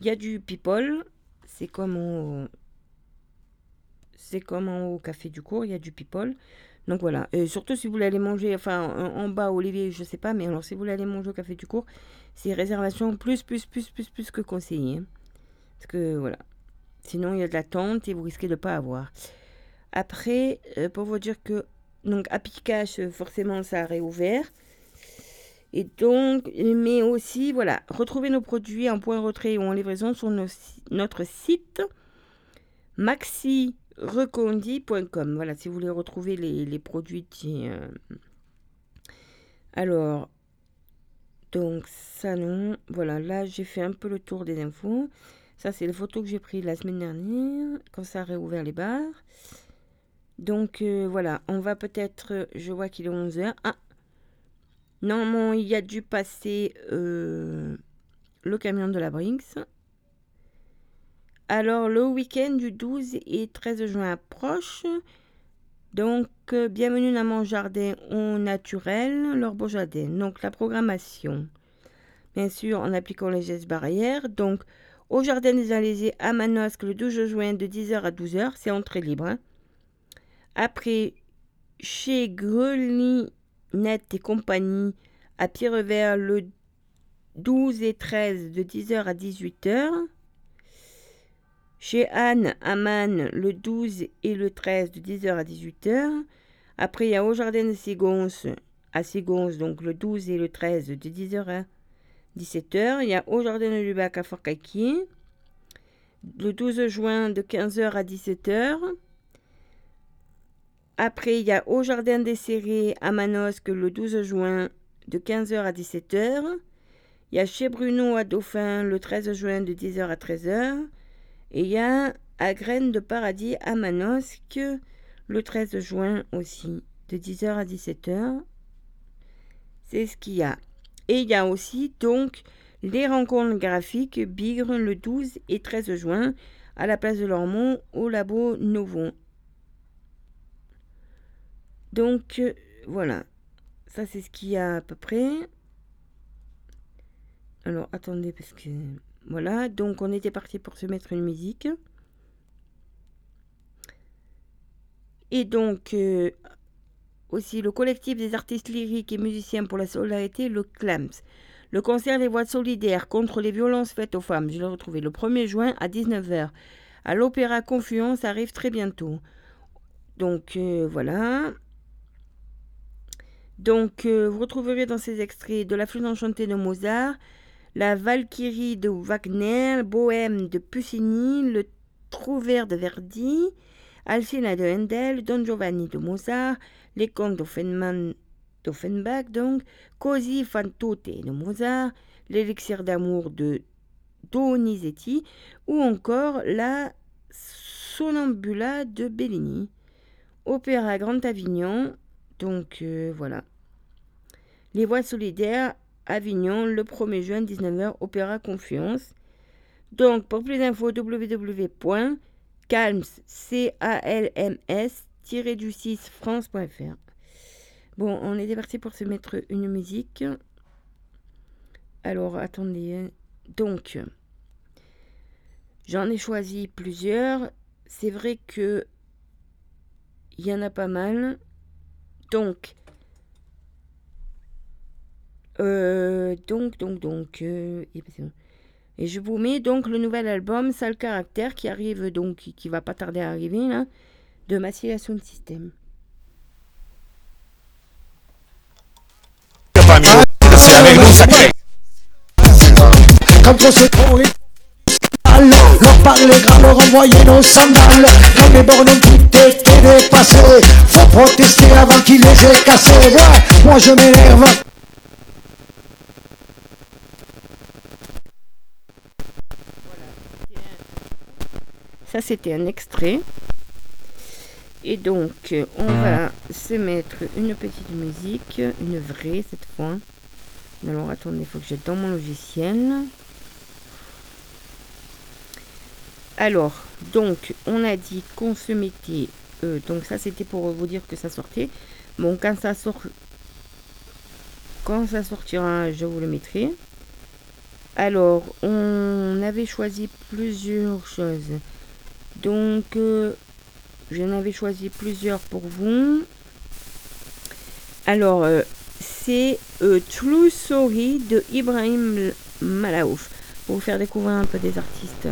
il y a du people, c'est comme au c'est comme en haut au café du cours, il y a du people. Donc voilà, et surtout si vous voulez aller manger, enfin en, bas Olivier, je sais pas, mais alors si vous voulez aller manger au café du cours, c'est réservation plus, plus, plus, plus, plus que conseillé. hein. Parce que voilà, sinon il y a de l'attente et vous risquez de pas avoir. Après, euh, pour vous dire que, donc euh, forcément ça a réouvert. Et donc, mais aussi, voilà, retrouvez nos produits en point retrait ou en livraison sur notre site maxirecondi.com. Voilà, si vous voulez retrouver les, produits. euh, Alors, donc ça non. Voilà, là j'ai fait un peu le tour des infos. Ça, c'est les photos que j'ai prises la semaine dernière, quand ça a réouvert les bars. Donc euh, voilà, on va peut-être. Je vois qu'il est 11h. Ah Normalement, il y a dû passer euh, le camion de la Brinks. Alors, le week-end du 12 et 13 juin approche. Donc, euh, bienvenue dans mon jardin au naturel, leur beau jardin. Donc, la programmation. Bien sûr, en appliquant les gestes barrières. Donc, au jardin des Alésiers à Manosque le 12 juin de 10h à 12h. C'est entrée libre. hein. Après, chez Grelinette et compagnie à Pierrevert le 12 et 13 de 10h à 18h. Chez Anne à Man le 12 et le 13 de 10h à 18h. Après, il y a au jardin de Ségonce à Ségonce, donc le 12 et le 13 de 10h à 17h. Il y a au jardin de Lubac à Fort-Caquier le 12 juin de 15h à 17h. Après, il y a au Jardin des Serrés à Manosque le 12 juin de 15h à 17h. Il y a chez Bruno à Dauphin le 13 juin de 10h à 13h. Et il y a à Graines de Paradis à Manosque le 13 juin aussi de 10h à 17h. C'est ce qu'il y a. Et il y a aussi donc les rencontres graphiques Bigre le 12 et 13 juin à la place de Lormont au labo Novo. Donc euh, voilà, ça c'est ce qu'il y a à peu près. Alors attendez parce que voilà, donc on était parti pour se mettre une musique. Et donc euh, aussi le collectif des artistes lyriques et musiciens pour la solidarité, le CLAMS. Le concert des voix solidaires contre les violences faites aux femmes, je l'ai retrouvé le 1er juin à 19h. À l'Opéra Confluence arrive très bientôt. Donc euh, voilà. Donc euh, vous retrouverez dans ces extraits de la flûte enchantée de Mozart, la Valkyrie de Wagner, Bohème de Puccini, le Trouvert de Verdi, Alcina de Handel, Don Giovanni de Mozart, les contes d'Offenbach, donc, Così fan tutte de Mozart, l'élixir d'amour de Donizetti ou encore la Sonambula de Bellini. Opéra Grand Avignon, donc euh, voilà. Les voix solidaires, Avignon, le 1er juin, 19h, Opéra Confluence. Donc, pour plus d'infos, www.calms, du 6 france.fr. Bon, on était parti pour se mettre une musique. Alors, attendez. hein. Donc, j'en ai choisi plusieurs. C'est vrai que il y en a pas mal. Donc, euh, donc, donc, donc, euh, et je vous mets donc le nouvel album Sale Caractère qui arrive donc, qui, qui va pas tarder à arriver là, de Massification de système. Leur parler grave, leur envoyer nos sandales Dans les bornes ont tout été dépassé Faut protester avant qu'ils les aient cassés Ouais, moi je m'énerve Ça, c'était un extrait et donc, on va se mettre une petite musique, une vraie cette fois. Alors, attendez, il faut que j'aille dans mon logiciel. Alors, donc, on a dit qu'on se mettait... Euh, donc ça, c'était pour vous dire que ça sortait. Bon, quand ça sort... Quand ça sortira, je vous le mettrai. Alors, on avait choisi plusieurs choses. Donc, euh, j'en avais choisi plusieurs pour vous. Alors, euh, c'est True Story de Ibrahim Malaouf. Pour vous faire découvrir un peu des artistes.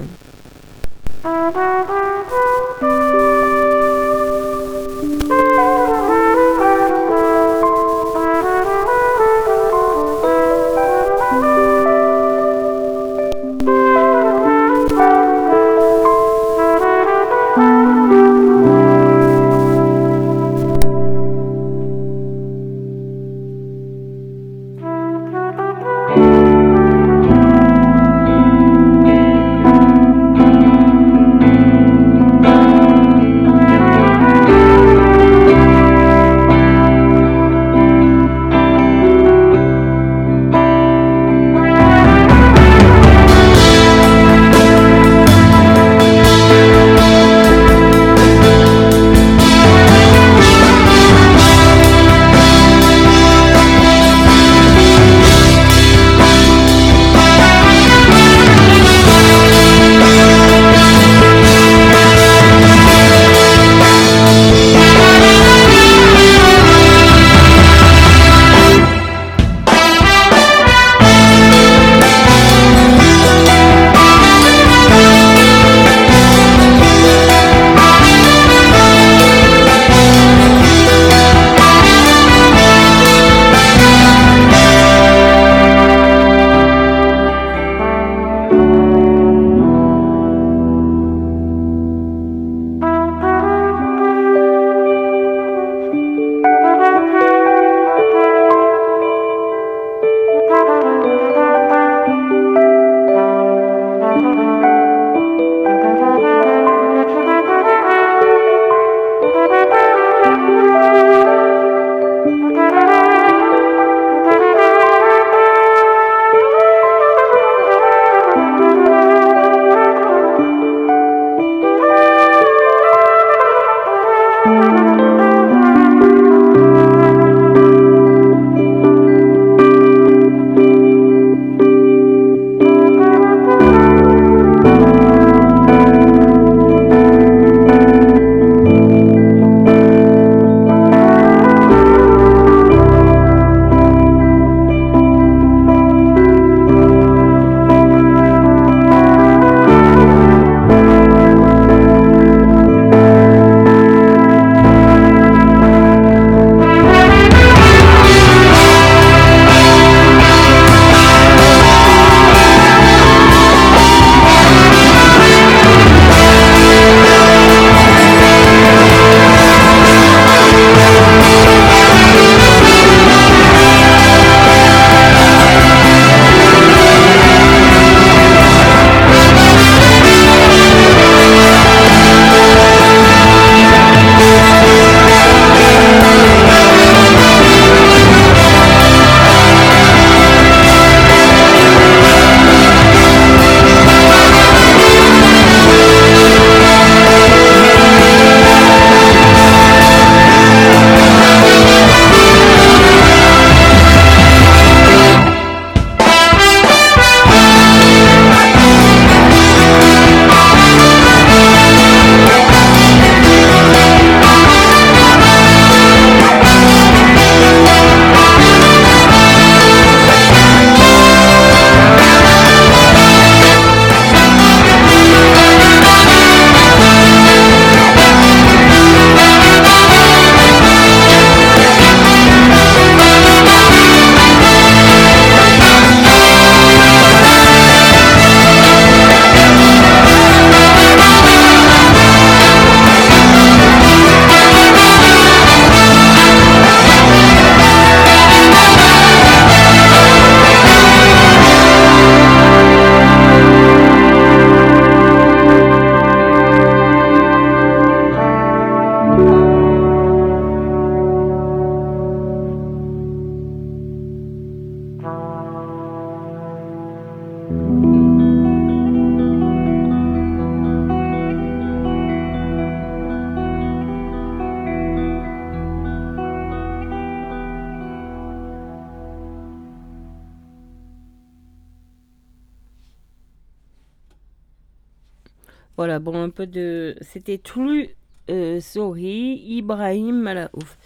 C'était True euh, Sorry, Ibrahim Malaouf.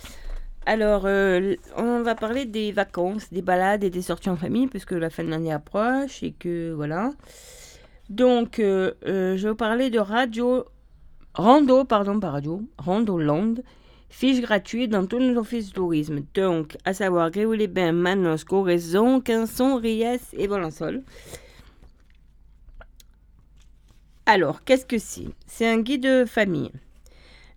Alors, euh, on va parler des vacances, des balades et des sorties en famille, puisque la fin de l'année approche et que voilà. Donc, euh, euh, je vais vous parler de radio. Rando, pardon, pas radio. Rando Land. Fiches gratuites dans tous nos offices de tourisme. Donc, à savoir Gréoux-les-Bains, Manos, Coraison, Quinson, Ries et Valençol. Alors, qu'est-ce que c'est? C'est un guide famille.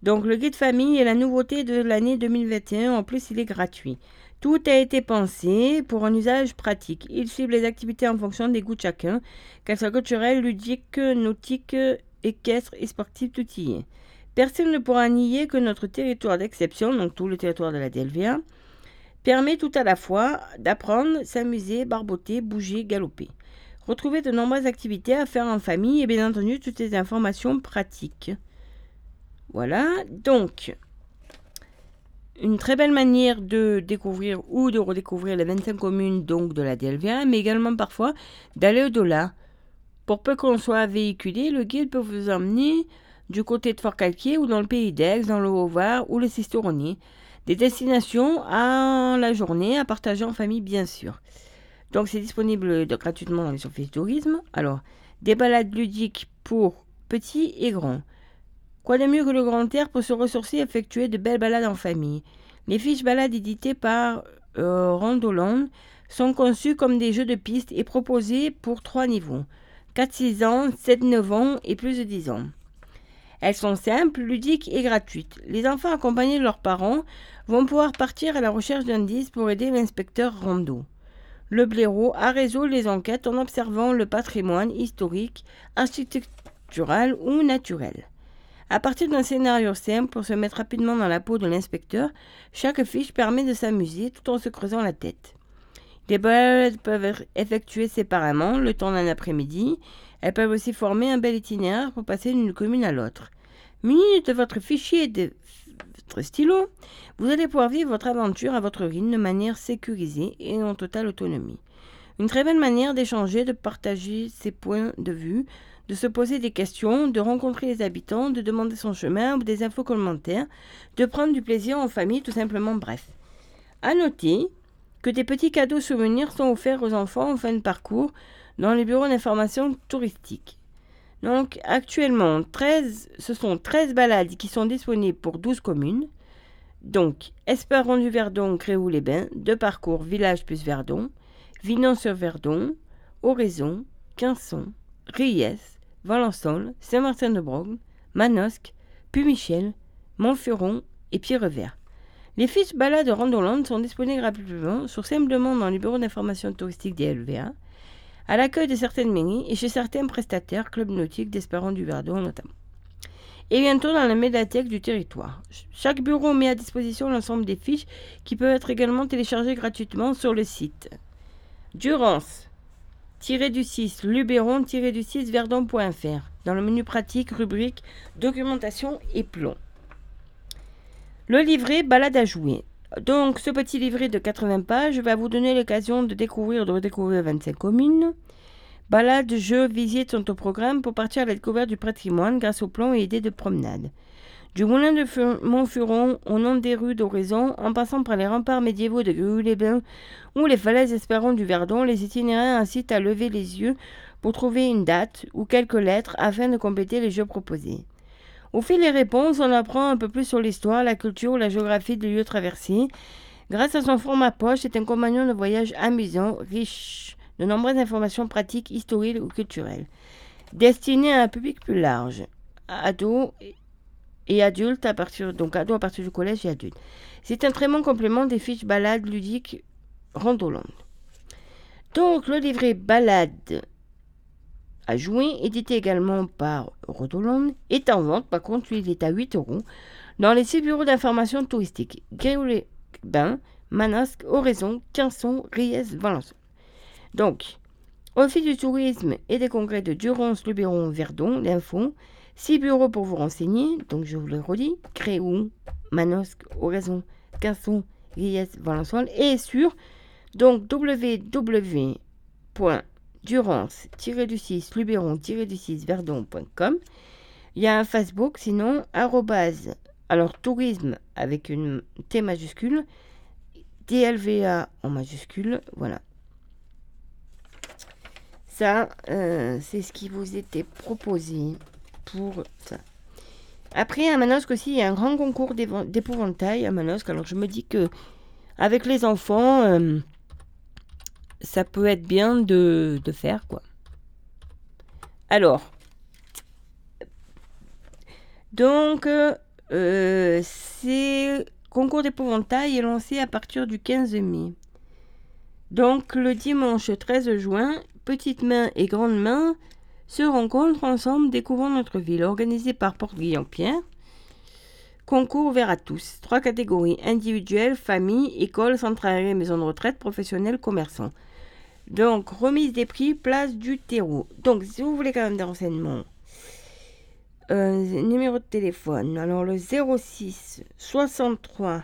Donc, le guide famille est la nouveauté de l'année 2021. En plus, il est gratuit. Tout a été pensé pour un usage pratique. Il cible les activités en fonction des goûts de chacun, qu'elles soient culturelles, ludiques, nautiques, équestres et sportives, tout y est. Personne ne pourra nier que notre territoire d'exception, donc tout le territoire de la DLVA, permet tout à la fois d'apprendre, s'amuser, barboter, bouger, galoper. Retrouver de nombreuses activités à faire en famille et bien entendu toutes les informations pratiques. Voilà, donc une très belle manière de découvrir ou de redécouvrir les 25 communes de la DLVA, mais également parfois d'aller au-delà. Pour peu qu'on soit véhiculé, le guide peut vous emmener du côté de Fort-Calquier ou dans le pays d'Aix, dans le Haut-Var ou le Sisteronnier. Des destinations à la journée à partager en famille, bien sûr. Donc c'est disponible de- gratuitement dans les tourisme. Alors, des balades ludiques pour petits et grands. Quoi de mieux que le grand air pour se ressourcer et effectuer de belles balades en famille? Les fiches balades éditées par euh, Rondoland sont conçues comme des jeux de piste et proposées pour trois niveaux 4-6 ans, 7-9 ans et plus de 10 ans. Elles sont simples, ludiques et gratuites. Les enfants accompagnés de leurs parents vont pouvoir partir à la recherche d'indices pour aider l'inspecteur Rondo. Le blaireau a résoudre les enquêtes en observant le patrimoine historique, architectural ou naturel. À partir d'un scénario simple pour se mettre rapidement dans la peau de l'inspecteur, chaque fiche permet de s'amuser tout en se creusant la tête. Les balades peuvent être effectuées séparément le temps d'un après-midi. Elles peuvent aussi former un bel itinéraire pour passer d'une commune à l'autre. Muni de votre fichier de votre stylo, vous allez pouvoir vivre votre aventure à votre rythme de manière sécurisée et en totale autonomie. Une très belle manière d'échanger, de partager ses points de vue, de se poser des questions, de rencontrer les habitants, de demander son chemin ou des infos commentaires, de prendre du plaisir en famille, tout simplement bref. À noter que des petits cadeaux souvenirs sont offerts aux enfants en fin de parcours dans les bureaux d'information touristique. Donc actuellement, 13, ce sont 13 balades qui sont disponibles pour 12 communes. Donc, Esperon du Verdon, Gréoux-les-Bains, deux parcours Village plus Verdon, Vinon-sur-Verdon, Oraison, Quinson, Ries, Valençol, Saint-Martin-de-Brogne, Manosque, Puy-Michel, Montferron et Pierrevert. Les fiches balades Randoland sont disponibles gratuitement sur simplement dans les bureaux d'information touristique des LVA, à l'accueil de certaines mairies et chez certains prestataires, clubs nautiques d'Esperon du Verdon notamment. Et bientôt dans la médiathèque du territoire. Ch- Chaque bureau met à disposition l'ensemble des fiches qui peuvent être également téléchargées gratuitement sur le site. Durance du 6 luberon du 6 verdon.fr dans le menu pratique rubrique documentation et plomb. Le livret balade à jouer. Donc ce petit livret de 80 pages va vous donner l'occasion de découvrir de redécouvrir 25 communes. Balades, jeux, visites sont au programme pour partir à la découverte du patrimoine grâce aux plans et idées de promenade. Du moulin de Fu- Montfuron au nom des rues d'Horizon, en passant par les remparts médiévaux de Gréoux-les-Bains ou les falaises espérantes du Verdon, les itinéraires incitent à lever les yeux pour trouver une date ou quelques lettres afin de compléter les jeux proposés. Au fil des réponses, on apprend un peu plus sur l'histoire, la culture ou la géographie des lieux traversés. Grâce à son format poche, c'est un compagnon de voyage amusant, riche de nombreuses informations pratiques, historiques ou culturelles. Destiné à un public plus large, ados et adultes à partir donc ados à partir du collège et adultes. C'est un très bon complément des fiches balades ludiques Randoland. Donc le livret balade à jouer, édité également par Rodoland, est en vente. Par contre, il est à 8 euros dans les six bureaux d'information touristique Gréoux-les-Bains, Manosque, Oraison, Quinson, Ries, Valençon. Donc, Office du tourisme et des congrès de Durance, Luberon, Verdon, l'info. Six bureaux pour vous renseigner. Donc, je vous le redis Gréoux, Manosque, Oraison, Quinson, Ries, Valençon. Et sur donc www durance-du-6 luberon-du-6 verdon.com Il y a un Facebook, sinon, arrobase, alors tourisme avec une T majuscule, DLVA en majuscule, voilà. Ça, euh, c'est ce qui vous était proposé pour ça. Après, à Manosque aussi, il y a un grand concours d'épouvantail à Manosque. Alors, je me dis que avec les enfants, euh, ça peut être bien de, de faire, quoi. Alors, donc, euh, concours d'épouvantail est lancé à partir du 15 mai. Donc, le dimanche 13 juin, Petite Main et Grande Main se rencontrent ensemble découvrant notre ville, organisé par Porte-Guillaume-Pierre. Concours ouvert à tous. Trois catégories individuelles, famille, école, centre aéré, maison de retraite, professionnels, commerçants. Donc, remise des prix, place du terreau. Donc, si vous voulez quand même des renseignements, euh, numéro de téléphone. Alors, le 06 63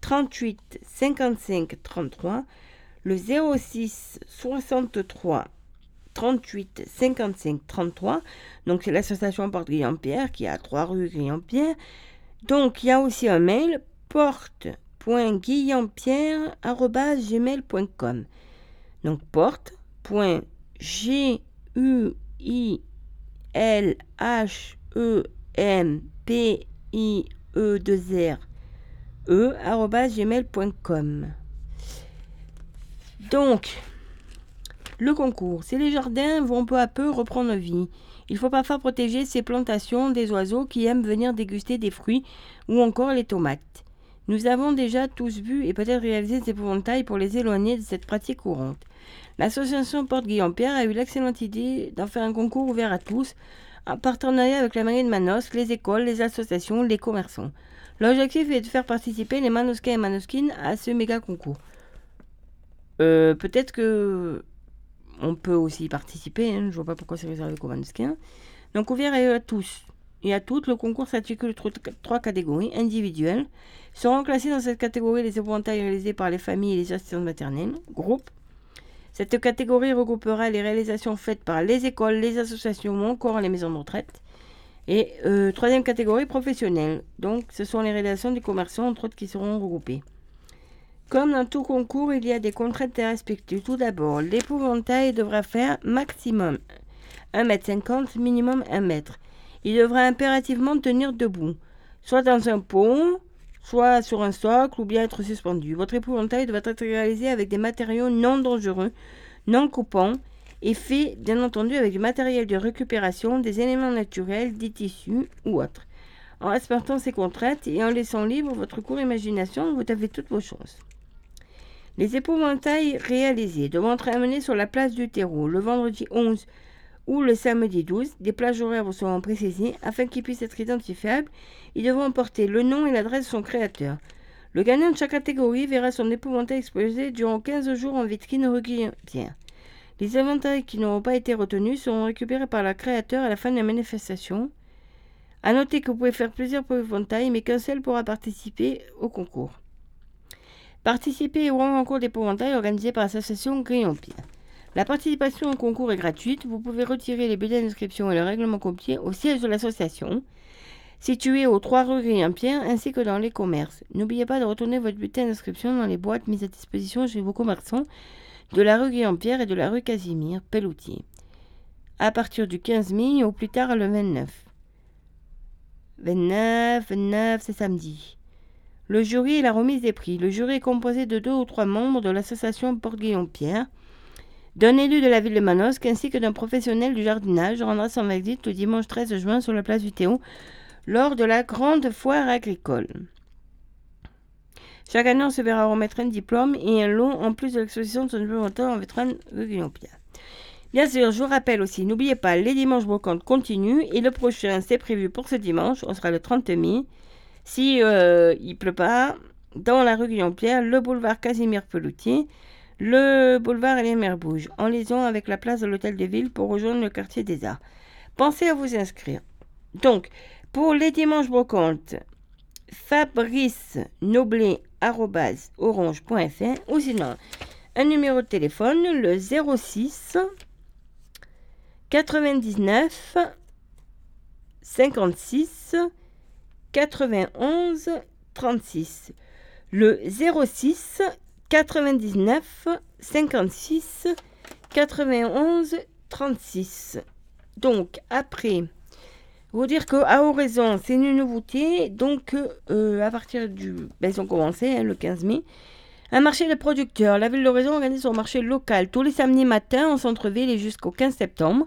38 55 33. Le 06 63 38 55 33. Donc, c'est l'association Porte Guillaume-Pierre qui a 3 rue Guillaume-Pierre. Donc, il y a aussi un mail porte.guillampierre.gmail.com. Donc, porte.g-u-i-l-h-e-m-p-i-e-2-r e Donc, le concours. Si les jardins vont peu à peu reprendre vie, il faut parfois protéger ces plantations des oiseaux qui aiment venir déguster des fruits ou encore les tomates. Nous avons déjà tous vu et peut-être réalisé des épouvantails pour les éloigner de cette pratique courante. L'association Porte Guillaume-Pierre a eu l'excellente idée d'en faire un concours ouvert à tous, en partenariat avec la mairie de Manosque, les écoles, les associations, les commerçants. L'objectif est de faire participer les Manosquins et Manosquines à ce méga concours. Euh, peut-être que on peut aussi y participer, hein, je vois pas pourquoi c'est réservé aux Manosquins. Donc ouvert à tous et à toutes, le concours s'articule trois catégories individuelles. Seront classés dans cette catégorie les épouvantails réalisés par les familles et les assistantes maternelles, groupe. Cette catégorie regroupera les réalisations faites par les écoles, les associations ou encore les maisons de retraite. Et euh, troisième catégorie professionnelle. Donc ce sont les réalisations des commerçants, entre autres, qui seront regroupées. Comme dans tout concours, il y a des contraintes à respecter. Tout d'abord, l'épouvantail devra faire maximum 1m50, minimum 1 m. Il devra impérativement tenir debout, soit dans un pont, soit sur un socle ou bien être suspendu. Votre épouvantail doit être réalisé avec des matériaux non dangereux, non coupants et fait bien entendu avec du matériel de récupération, des éléments naturels, des tissus ou autres. En respectant ces contraintes et en laissant libre votre court imagination, vous avez toutes vos chances. Les épouvantails réalisés devront être amenés sur la place du terreau le vendredi 11 ou le samedi 12. Des plages horaires vous seront précisées afin qu'ils puissent être identifiables. Ils devront porter le nom et l'adresse de son créateur. Le gagnant de chaque catégorie verra son épouvantail exposé durant 15 jours en vitrine Guillaume-Pierre. Les éventails qui n'auront pas été retenus seront récupérés par le créateur à la fin de la manifestation. A noter que vous pouvez faire plusieurs épouvantails, mais qu'un seul pourra participer au concours. Participer au concours d'épouvantail organisé par l'association Guillaume-Pierre. La participation au concours est gratuite. Vous pouvez retirer les bulletins d'inscription et le règlement copié au siège de l'association, situé aux 3 rue Guillaume-Pierre, ainsi que dans les commerces. N'oubliez pas de retourner votre bulletin d'inscription dans les boîtes mises à disposition chez vos commerçants de la rue Guillaume-Pierre et de la rue Casimir, Pelloutier. À partir du 15 mai au plus tard le 29. 29, 29, c'est samedi. Le jury et la remise des prix. Le jury est composé de deux ou trois membres de l'association Porte-Guillaume-Pierre, d'un élu de la ville de Manosque ainsi que d'un professionnel du jardinage rendra son visite le dimanche 13 juin sur la place du Théo lors de la grande foire agricole. Chaque année, on se verra remettre un diplôme et un lot en plus de l'exposition de son supplémentaire en vétérane de Guillaume-Pierre. Bien sûr, je vous rappelle aussi, n'oubliez pas, les dimanches brocantes continuent et le prochain, c'est prévu pour ce dimanche, on sera le 30 mai. Si euh, il pleut pas, dans la rue Guillaume-Pierre, le boulevard Casimir Peloutier, le boulevard Elémer Bouge, en liaison avec la place de l'Hôtel de Ville pour rejoindre le quartier des Arts. Pensez à vous inscrire. Donc, pour les dimanches brocantes, fabricenoblet.orange.fr ou sinon un numéro de téléphone, le 06 99 56 91 36. Le 06 99 56 91 36. Donc après, vous dire que à Oraison, c'est une nouveauté. Donc euh, à partir du, ben, ils ont commencé hein, le 15 mai. Un marché de producteurs. La ville d'Oraison organise son marché local tous les samedis matins en centre-ville et jusqu'au 15 septembre.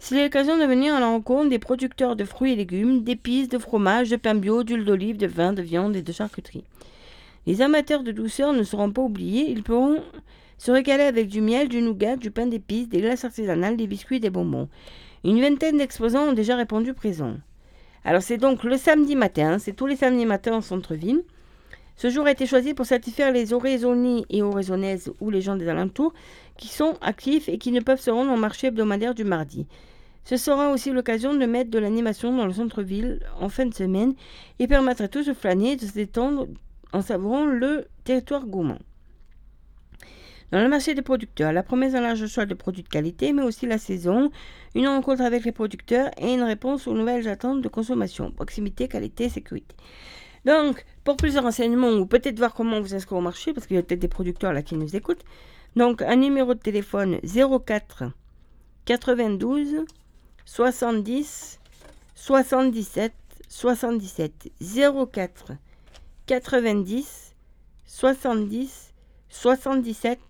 C'est l'occasion de venir à la rencontre des producteurs de fruits et légumes, d'épices, de fromage, de pain bio, d'huile d'olive, de vin, de viande et de charcuterie. Les amateurs de douceur ne seront pas oubliés. Ils pourront se régaler avec du miel, du nougat, du pain d'épices, des glaces artisanales, des biscuits des bonbons. Une vingtaine d'exposants ont déjà répondu présent. Alors c'est donc le samedi matin, c'est tous les samedis matins en centre-ville. Ce jour a été choisi pour satisfaire les oraisonnais et oraisonnaises ou les gens des alentours qui sont actifs et qui ne peuvent se rendre au marché hebdomadaire du mardi. Ce sera aussi l'occasion de mettre de l'animation dans le centre-ville en fin de semaine et permettre à tous de flâner de se détendre en savourant le territoire gourmand. Dans le marché des producteurs, la promesse d'un large choix de produits de qualité, mais aussi la saison, une rencontre avec les producteurs et une réponse aux nouvelles attentes de consommation, proximité, qualité, sécurité. Donc, pour plus renseignements ou peut-être voir comment vous inscrire au marché, parce qu'il y a peut-être des producteurs là qui nous écoutent, donc un numéro de téléphone 04 92 70 77 77 04 90 70 77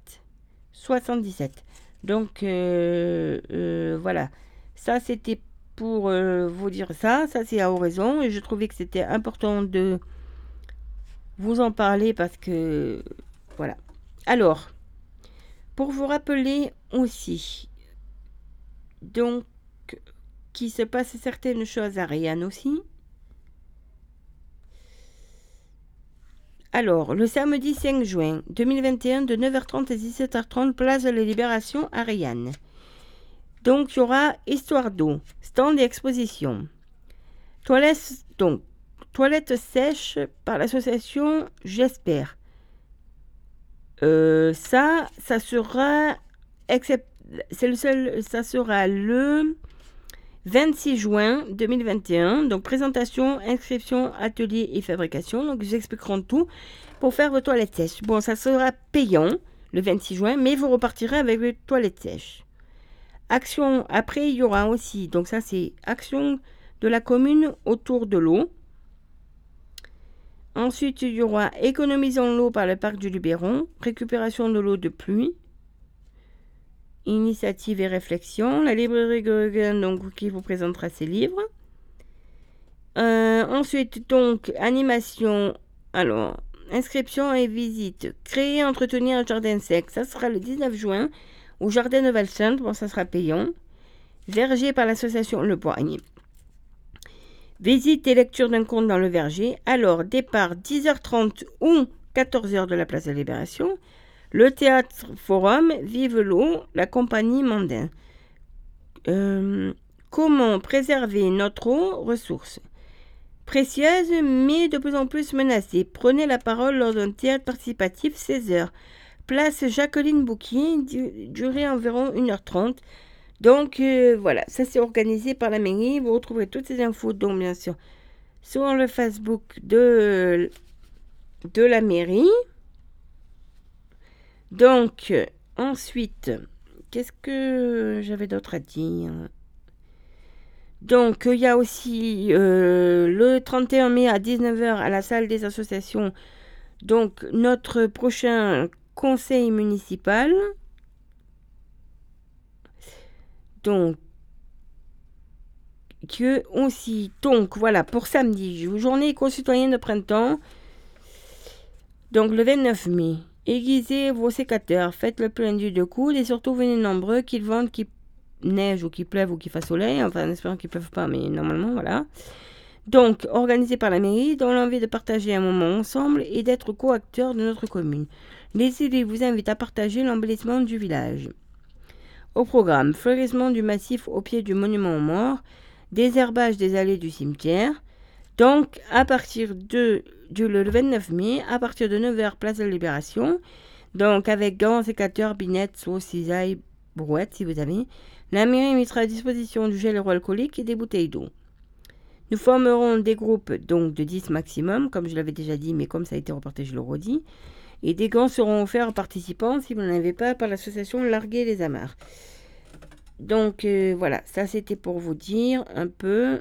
77. Donc euh, euh, voilà, ça c'était pour euh, vous dire ça, ça c'est à oraison et je trouvais que c'était important de vous en parler parce que voilà. Alors, pour vous rappeler aussi, donc, qu'il se passe certaines choses à Rianne aussi. Alors, le samedi 5 juin 2021, de 9h30 à 17h30, place de la Libération à. Donc, il y aura Histoire d'eau, stand et exposition. Toilettes, donc, toilettes sèches par l'association J'espère. Euh, ça, ça sera, le seul, ça sera le 26 juin 2021. Donc, présentation, inscription, atelier et fabrication. Donc, ils expliqueront tout pour faire vos toilettes sèches. Bon, ça sera payant le 26 juin, mais vous repartirez avec les toilettes sèches. Action, après, il y aura aussi, donc ça, c'est action de la commune autour de l'eau. Ensuite, il y aura économisons l'eau par le parc du Luberon, récupération de l'eau de pluie, Initiative et réflexion. La librairie Gurgen, donc, qui vous présentera ses livres. Euh, ensuite, donc, animation. Alors, inscription et visite. Créer, entretenir un jardin sec. Ça sera le 19 juin au jardin de Valsainte. Bon, ça sera payant. Verger par l'association Le Poignet. Visite et lecture d'un conte dans le verger. Alors, départ 10h30 ou 14h de la place de Libération. Le théâtre Forum, Vive l'eau, la compagnie Mandin. Euh, comment préserver notre ressource Précieuse, mais de plus en plus menacée. Prenez la parole lors d'un théâtre participatif 16 h Place Jacqueline Bouquier, durée environ 1h30. Donc euh, voilà, ça c'est organisé par la mairie. Vous retrouverez toutes ces infos, donc bien sûr, sur le Facebook de la mairie. Donc, ensuite, qu'est-ce que j'avais d'autre à dire? Donc, il y a aussi euh, le 31 mai à 19h à la salle des associations, donc notre prochain conseil municipal. Donc, que aussi, donc voilà, pour samedi, journée concitoyenne de printemps, donc le 29 mai. Aiguisez vos sécateurs, faites le plein d'huile de coude et surtout venez nombreux, qu'il vente, qu'il neige ou qu'il pleuve ou qu'il fasse soleil, enfin en espérant qu'il ne pleuve pas, mais normalement voilà. Donc, organisé par la mairie, dans l'envie de partager un moment ensemble et d'être co-acteurs de notre commune. Les élus vous invitent à partager l'embellissement du village. Au programme, fleurissement du massif au pied du monument aux morts, désherbage des allées du cimetière. Donc, à partir du le 29 mai à partir de 9h place de Libération. Donc avec gants, sécateurs, binettes, sauce, cisailles, brouettes si vous avez. La mairie mettra à disposition du gel hydroalcoolique et des bouteilles d'eau. Nous formerons des groupes donc de 10 maximum, comme je l'avais déjà dit, mais comme ça a été reporté, je le redis. Et des gants seront offerts aux participants si vous n'en avez pas par l'association Larguer les Amarres. Donc euh, voilà, ça c'était pour vous dire un peu.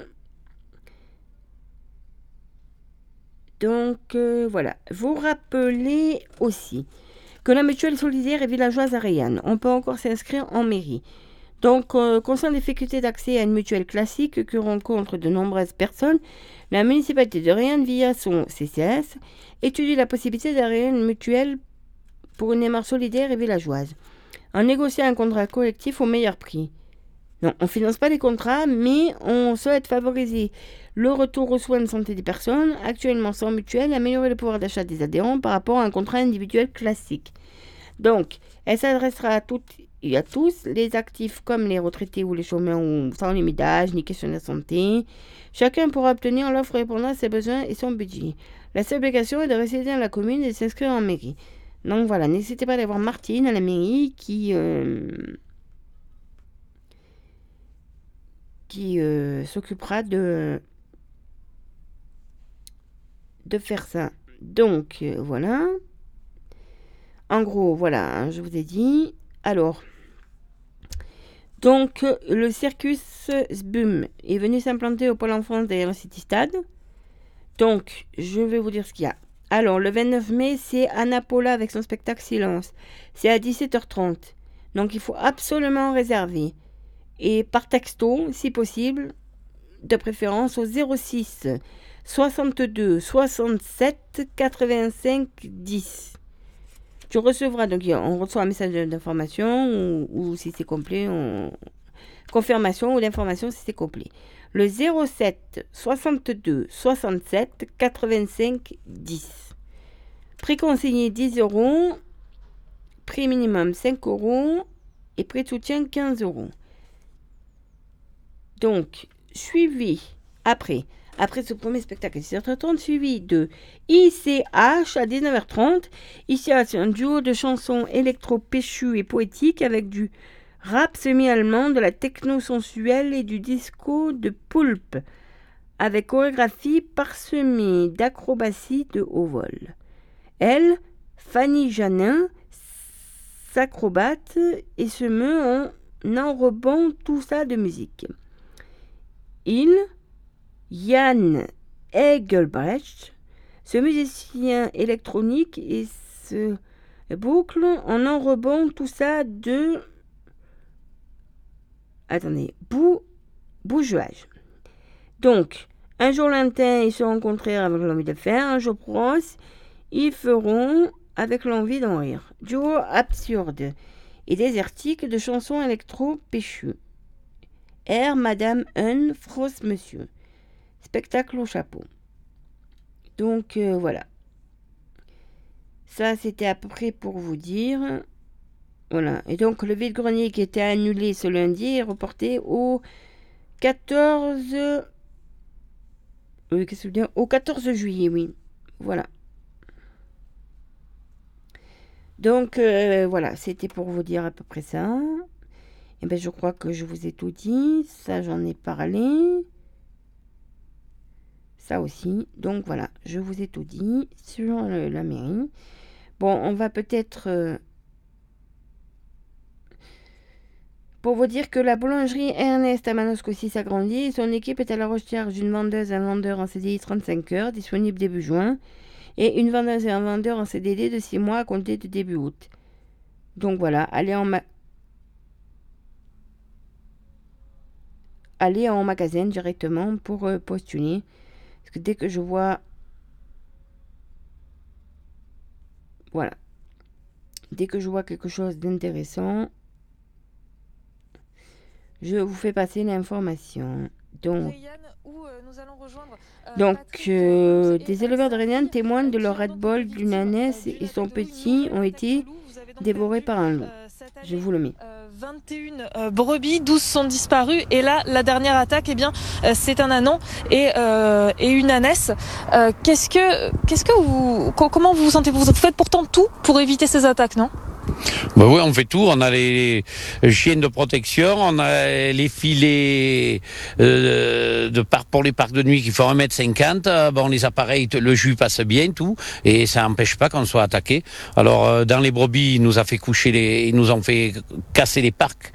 Donc euh, voilà, vous rappelez aussi que la mutuelle solidaire est villageoise à Rayanne. On peut encore s'inscrire en mairie. Donc, euh, concernant les difficultés d'accès à une mutuelle classique que rencontrent de nombreuses personnes, la municipalité de Rayanne, via son CCS, étudie la possibilité d'avoir une mutuelle pour une démarche solidaire et villageoise, en négociant un contrat collectif au meilleur prix. Non, on ne finance pas les contrats, mais on souhaite favoriser le retour aux soins de santé des personnes actuellement sans mutuelle et améliorer le pouvoir d'achat des adhérents par rapport à un contrat individuel classique. Donc, elle s'adressera à toutes et à tous, les actifs comme les retraités ou les chômeurs ou sans limite d'âge ni question de santé. Chacun pourra obtenir l'offre répondant à ses besoins et son budget. La seule obligation est de résider dans la commune et de s'inscrire en mairie. Donc voilà, n'hésitez pas à aller voir Martine à la mairie qui, euh, qui euh, s'occupera de, faire ça. Donc euh, voilà. En gros, voilà, hein, je vous ai dit. Alors, donc le circus SBUM est venu s'implanter au Pôle enfance derrière City Stade. Donc, je vais vous dire ce qu'il y a. Alors, le 29 mai, c'est Anna Paula avec son spectacle Silence. C'est à 17h30. Donc, il faut absolument réserver. Et par texto, si possible, de préférence au 06 62 67 85 10. Tu recevras, donc on reçoit un message d'information ou, si c'est complet, on... confirmation ou d'information si c'est complet. Le 07 62 67 85 10. Prix conseillé 10 euros, prix minimum 5 euros et prix de soutien 15 euros. Donc, suivi après ce premier spectacle à 17h30, suivi de ICH à 19h30. Ici, c'est un duo de chansons électro-péchues et poétiques avec du rap semi-allemand, de la techno sensuelle et du disco de poulpe, avec chorégraphie parsemée d'acrobaties de haut vol. Elle, Fanny Janin, s'acrobate et se meut en enrobant tout ça de musique. Il, Jan Egelbrecht, ce musicien électronique, et se boucle en enrobant tout ça de. Attendez, bou, bougouage. Donc, un jour lointain, ils se rencontrèrent avec l'envie de faire, un jour proche, ils feront avec l'envie d'en rire. Duo absurde et désertique de chansons électro-péchues. Air Madame Un, Frost Monsieur. Spectacle au chapeau. Donc euh, voilà. Ça, c'était à peu près pour vous dire. Voilà. Et donc, le vide-grenier qui était annulé ce lundi est reporté au 14. Oui, qu'est-ce que dire? Au 14 juillet, oui. Voilà. Donc, euh, voilà, c'était pour vous dire à peu près ça. Et eh bien, je crois que je vous ai tout dit. Ça, j'en ai parlé aussi. Donc voilà, je vous ai tout dit sur la mairie. Bon, on va peut-être... Euh, pour vous dire que la boulangerie Ernest à Manosque aussi s'agrandit. Son équipe est à la recherche d'une vendeuse, un vendeur en CDI 35 heures, disponible début juin, et une vendeuse et un vendeur en CDD de 6 mois à compter de début août. Donc voilà, allez en, ma allez en magasin directement pour euh, postuler. Parce que dès que je vois... Voilà. Dès que je vois quelque chose d'intéressant, je vous fais passer l'information. Donc, donc euh, des éleveurs de Rénian témoignent de leur red ball d'une ânesse et son petit ont été dévorés par un loup. Je vous le mets. 21 euh, brebis, 12 sont disparues et là la dernière attaque eh bien euh, c'est un anon et, euh, et une ânesse. qu'est-ce que qu'est-ce que vous comment vous vous sentez? Vous faites pourtant tout pour éviter ces attaques non? Bah oui, on fait tout. On a les chiens de protection, on a les filets euh, de parc pour les parcs de nuit qui font 1m50. Bon, les appareils, le jus passe bien, tout, et ça n'empêche pas qu'on soit attaqué. Alors, euh, dans les brebis, il nous a fait coucher les, ils nous ont fait casser les parcs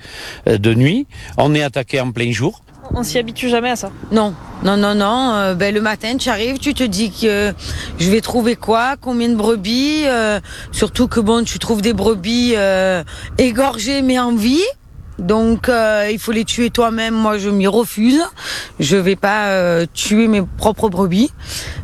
euh, de nuit. On est attaqué en plein jour. On s'y habitue jamais à ça. Non, non, non, non. euh, ben, le matin, tu arrives, tu te dis que je vais trouver quoi, combien de brebis? euh, surtout que bon, tu trouves des brebis euh, égorgées mais en vie. Donc euh, il faut les tuer toi-même. Moi, je m'y refuse. Je vais pas tuer mes propres brebis.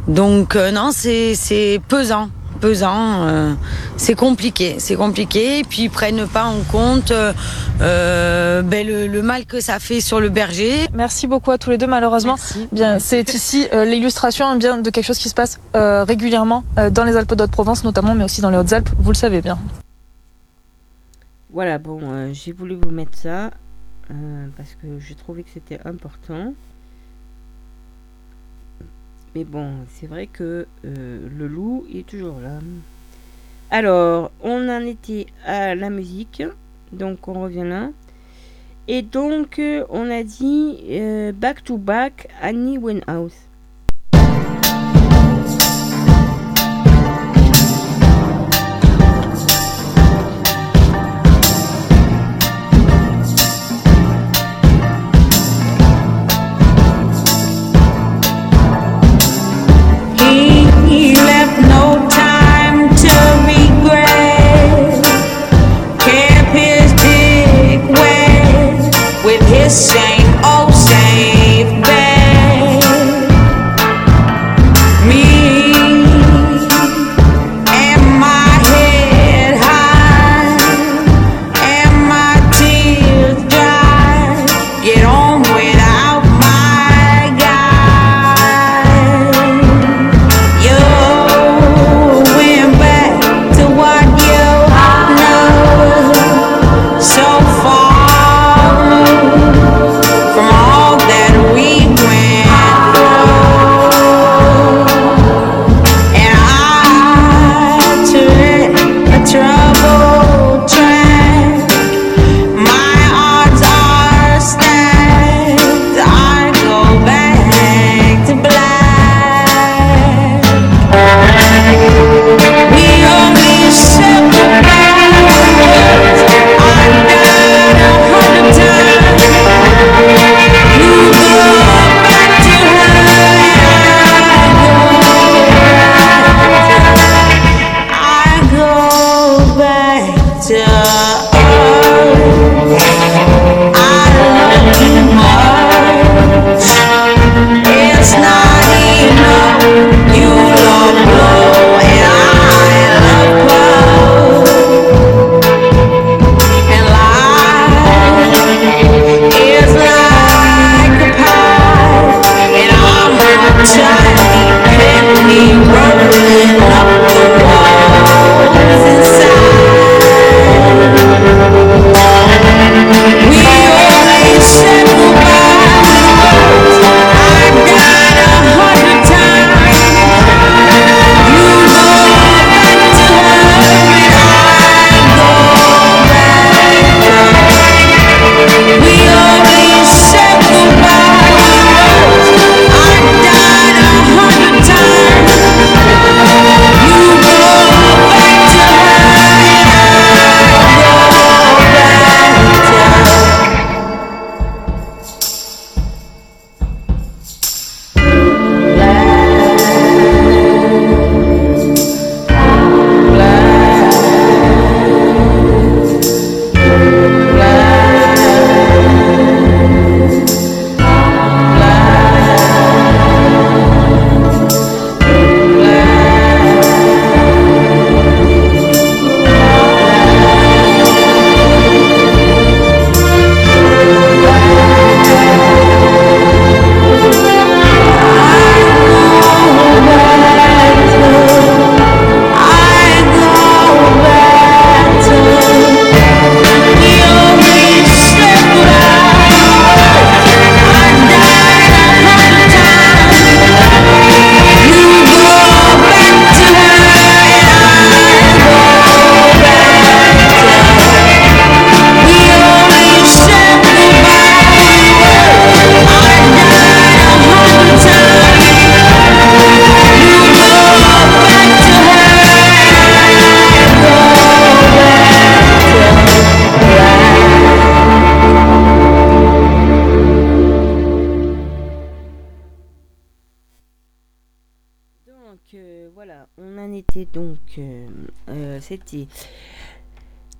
Donc non, c'est c'est pesant, pesant. euh, c'est compliqué, c'est compliqué. Et puis ils prennent pas en compte euh, euh, ben, le, le mal que ça fait sur le berger. Merci beaucoup à tous les deux. Malheureusement, bien, c'est ici euh, l'illustration hein, bien de quelque chose qui se passe euh, régulièrement euh, dans les Alpes d'Haute-Provence, notamment, mais aussi dans les Hautes-Alpes. Vous le savez bien. Voilà, bon, euh, j'ai voulu vous mettre ça euh, parce que j'ai trouvé que c'était important. Mais bon, c'est vrai que euh, le loup est toujours là. Alors, on en était à la musique, donc on revient là. Et donc, euh, on a dit euh, Back to Back Annie Winehouse.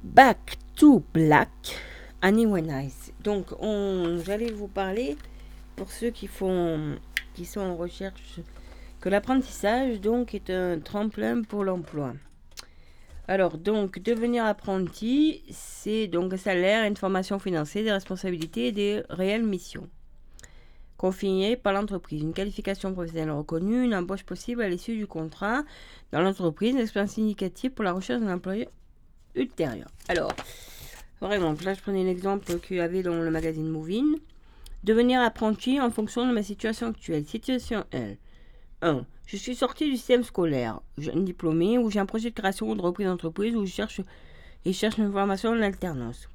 Back to Black, Annie Nice. Donc, on, j'allais vous parler, pour ceux qui, font, qui sont en recherche, que l'apprentissage donc est un tremplin pour l'emploi. Alors, donc, devenir apprenti, c'est donc un salaire, une formation financière, des responsabilités et des réelles missions. Confié par l'entreprise, une qualification professionnelle reconnue, une embauche possible à l'issue du contrat dans l'entreprise, une expérience significative pour la recherche d'un employeur ultérieur. Alors, exemple, là, je prenais l'exemple qu'il y avait dans le magazine Moving. Devenir apprenti en fonction de ma situation actuelle. Situation L. 1. Je suis sorti du système scolaire, jeune diplômé, ou j'ai un projet de création ou de reprise d'entreprise où je cherche et cherche une formation en alternance.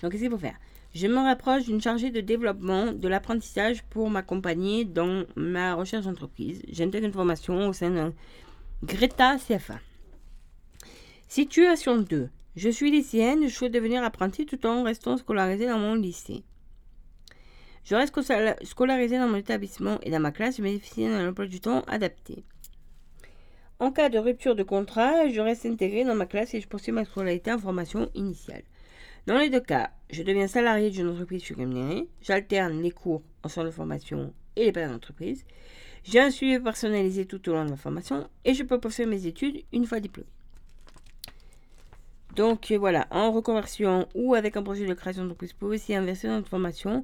Donc, qu'est-ce qu'il faut faire? Je me rapproche d'une chargée de développement de l'apprentissage pour m'accompagner dans ma recherche d'entreprise. J'intègre une formation au sein d'un Greta CFA. Situation 2. Je suis lycéenne, je souhaite devenir apprenti tout en restant scolarisée dans mon lycée. Je reste scola- scolarisée dans mon établissement et dans ma classe, je bénéficie d'un emploi du temps adapté. En cas de rupture de contrat, je reste intégrée dans ma classe et je poursuis ma scolarité en formation initiale. Dans les deux cas, je deviens salarié d'une entreprise surrémunérée, j'alterne les cours en centre de formation et les périodes d'entreprise, j'ai un suivi personnalisé tout au long de ma formation et je peux poursuivre mes études une fois diplômée. Donc euh, voilà, en reconversion ou avec un projet de création d'entreprise, vous pouvez aussi investir dans notre formation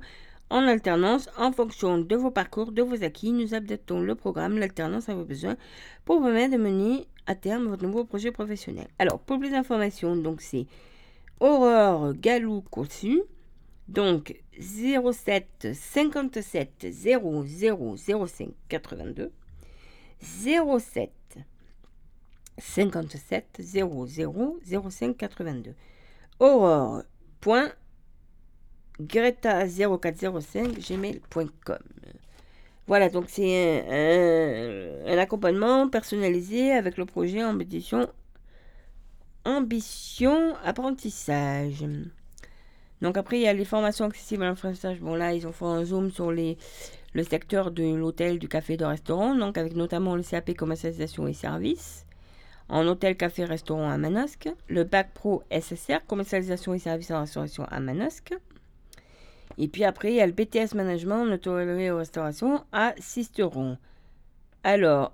en alternance en fonction de vos parcours, de vos acquis. Nous adaptons le programme, l'alternance à vos besoins pour vous permettre de mener à terme votre nouveau projet professionnel. Alors, pour plus d'informations, donc c'est Aurore Galou Cossu. Donc 07 57 00 05 82 07 57 00 05 82 Aurore. Greta 0405 gmail.com Voilà, donc c'est un, un- un accompagnement personnalisé avec le projet Ambition, Ambition Apprentissage. Donc après, il y a les formations accessibles à l'apprentissage. Bon là, ils ont fait un zoom sur les, le secteur de l'hôtel, du café, de restaurant, donc avec notamment le CAP commercialisation et services en hôtel, café, restaurant à Manosque, le bac pro SSR, commercialisation et services en restauration à Manosque. Et puis après, il y a le BTS management en hôtellerie et restauration à Sisteron. Alors,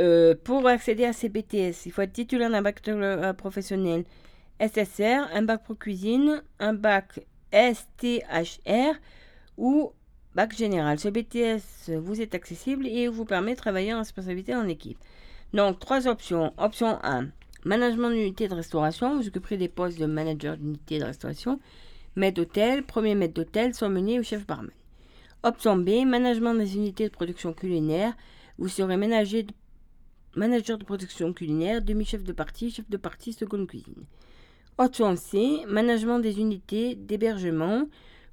euh, pour accéder à ces BTS, il faut être titulaire d'un bac euh, professionnel SSR, un bac pro cuisine, un bac STHR ou bac général. Ce BTS vous est accessible et vous permet de travailler en responsabilité en équipe. Donc, trois options. Option 1, management d'unité de restauration. Vous occuperez des postes de manager d'unité de restauration, maître d'hôtel, premier maître d'hôtel, sommelier ou chef barman. Option B, management des unités de production culinaire. Vous serez ménager de- manager de production culinaire, demi-chef de partie, chef de partie, seconde cuisine. C, management des unités d'hébergement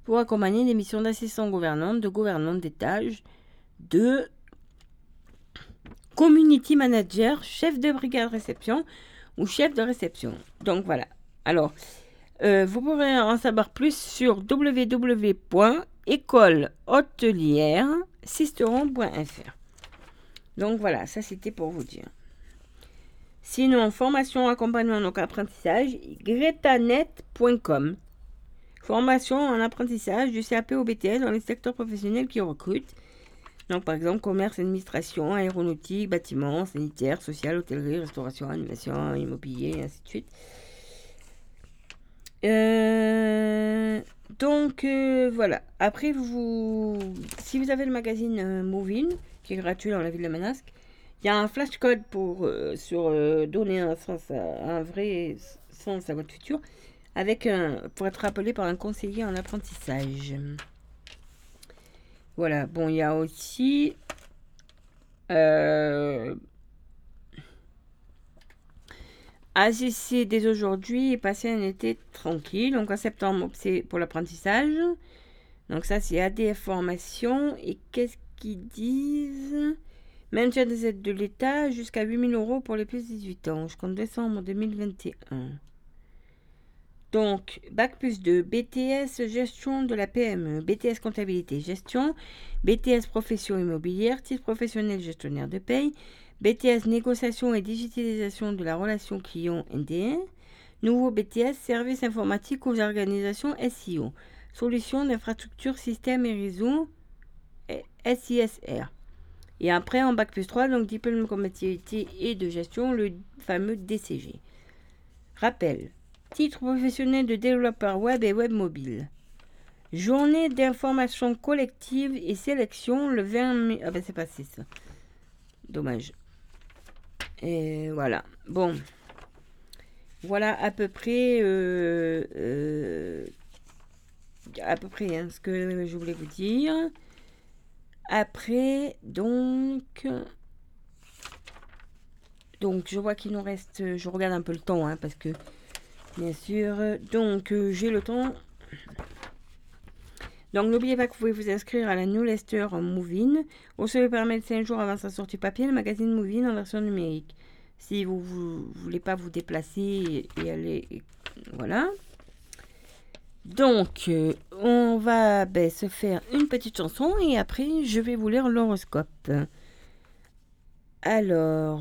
pour accompagner des missions d'assistant gouvernante, de gouvernante d'étage, de community manager, chef de brigade réception ou chef de réception. Donc voilà. Alors, euh, vous pourrez en savoir plus sur www.écolehôtelière-sisteron.fr. Donc voilà, ça c'était pour vous dire. Sinon, formation, accompagnement, donc apprentissage, gretanet.com. Formation en apprentissage du CAP au BTS dans les secteurs professionnels qui recrutent. Donc, par exemple, commerce, administration, aéronautique, bâtiment, sanitaire, social, hôtellerie, restauration, animation, immobilier, et ainsi de suite. Euh, donc, euh, voilà. Après, vous, si vous avez le magazine euh, gratuit dans la ville de Manasque, il y a un flashcode pour euh, sur euh, donner un sens, à- un vrai sens à votre futur, avec un, pour être appelé par un conseiller en apprentissage. Voilà, bon, il y a aussi. Euh, dès aujourd'hui et passer un été tranquille. Donc en septembre, c'est pour l'apprentissage. Donc ça, c'est ADF formation. Et qu'est-ce qu'ils disent Maintien des aides de l'État jusqu'à 8000 euros pour les plus de 18 ans jusqu'en décembre 2021. Donc, Bac plus 2, BTS gestion de la PME, BTS comptabilité gestion, BTS profession immobilière, titre professionnel gestionnaire de paye, BTS négociation et digitalisation de la relation client NDN. Nouveau BTS service informatique aux organisations SEO. Solution d'infrastructure système et réseau SISR. Et après en bac plus 3, donc diplôme de comptabilité et de gestion, le fameux DCG. Rappel. Titre professionnel de développeur web et web mobile. Journée d'information collective et sélection le 20 mai. Ah ben c'est passé ça. Dommage. Et voilà. Bon. Voilà à peu près. euh, euh, à peu près hein, ce que je voulais vous dire. Après, donc. Donc, je vois qu'il nous reste. Je regarde un peu le temps, hein, parce que. Bien sûr. Donc, j'ai le temps. Donc, n'oubliez pas que vous pouvez vous inscrire à la newsletter Movin. Recevez par mail 5 jours avant sa sortie papier le magazine Movin en version numérique. Si vous ne voulez pas vous déplacer et, aller. voilà. Donc, euh, on va ben, se faire une petite chanson et après, je vais vous lire l'horoscope. Alors,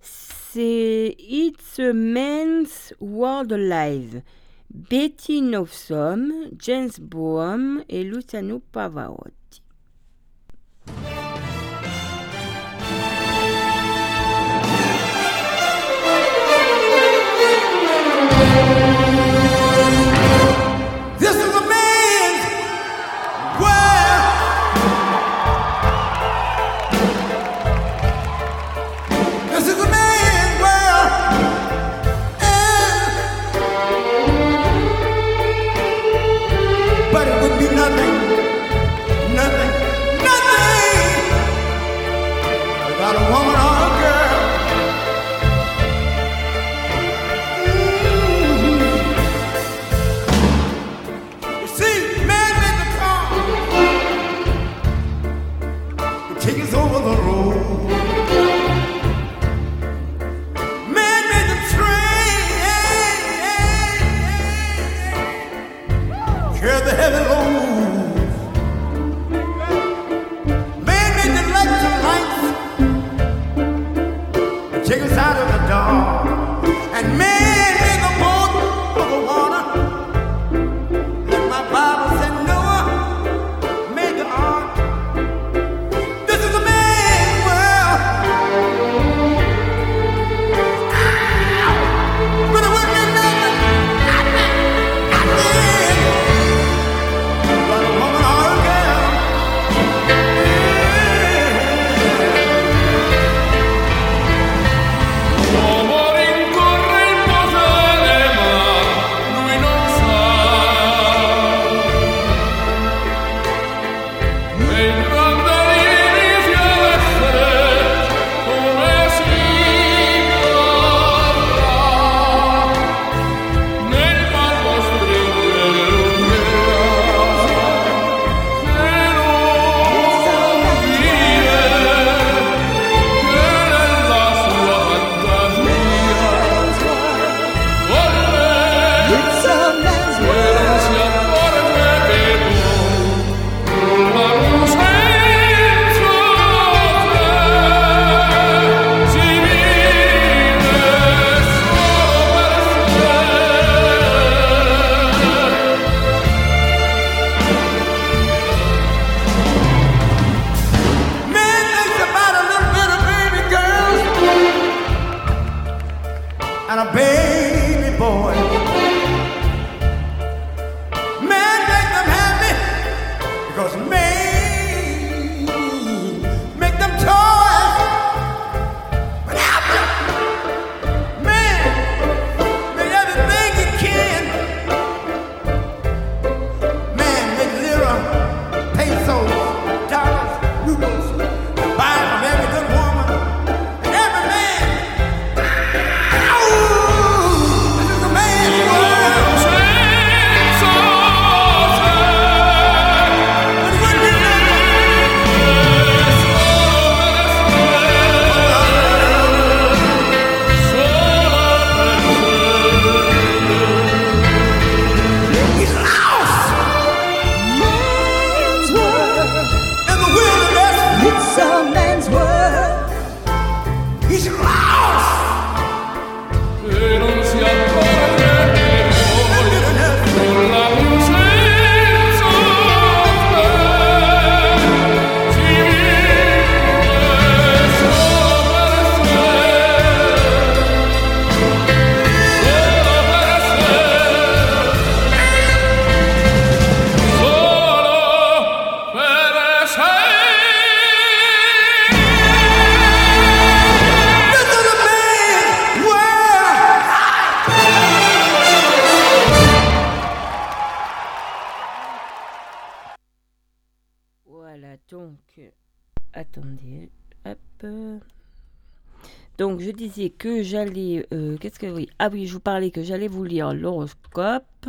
c'est It's a Man's World Live. Betty Novsom, James Bohm et Luciano Pavarotti. Que j'allais, euh, qu'est-ce que oui, ah oui, je vous parlais que j'allais vous lire l'horoscope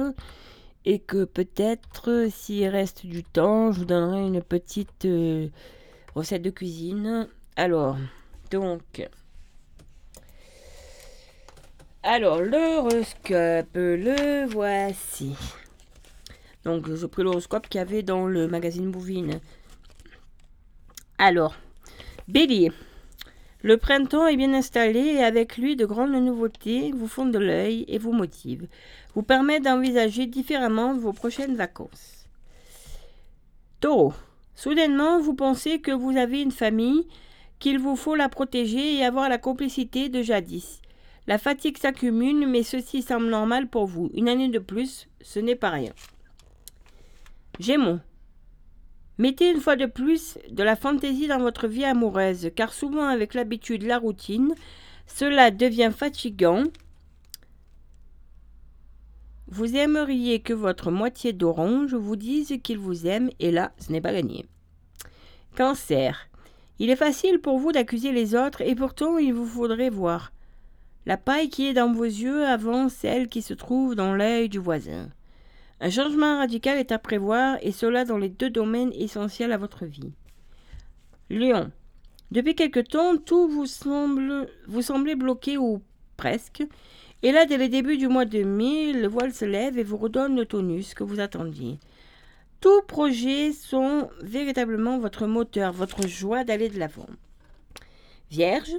et que peut-être, euh, s'il reste du temps, je vous donnerai une petite euh, recette de cuisine. Alors, donc, alors l'horoscope, le voici. Donc, je pris l'horoscope qu'il y avait dans le magazine Bouvine. Alors, Bélier. Le printemps est bien installé et avec lui de grandes nouveautés vous font de l'œil et vous motivent. Vous permettent d'envisager différemment vos prochaines vacances. Taureau. Soudainement, vous pensez que vous avez une famille, qu'il vous faut la protéger et avoir la complicité de jadis. La fatigue s'accumule, mais ceci semble normal pour vous. Une année de plus, ce n'est pas rien. Gémeaux. Mettez une fois de plus de la fantaisie dans votre vie amoureuse, car souvent avec l'habitude, la routine, cela devient fatigant. Vous aimeriez que votre moitié d'orange vous dise qu'il vous aime, et là, ce n'est pas gagné. Cancer. Il est facile pour vous d'accuser les autres, et pourtant il vous faudrait voir la paille qui est dans vos yeux avant celle qui se trouve dans l'œil du voisin. Un changement radical est à prévoir, et cela dans les deux domaines essentiels à votre vie. Lion. Depuis quelque temps, tout vous semble vous semblez bloqué ou presque. Et là, dès le début du mois de mai, le voile se lève et vous redonne le tonus que vous attendiez. Tous projets sont véritablement votre moteur, votre joie d'aller de l'avant. Vierge,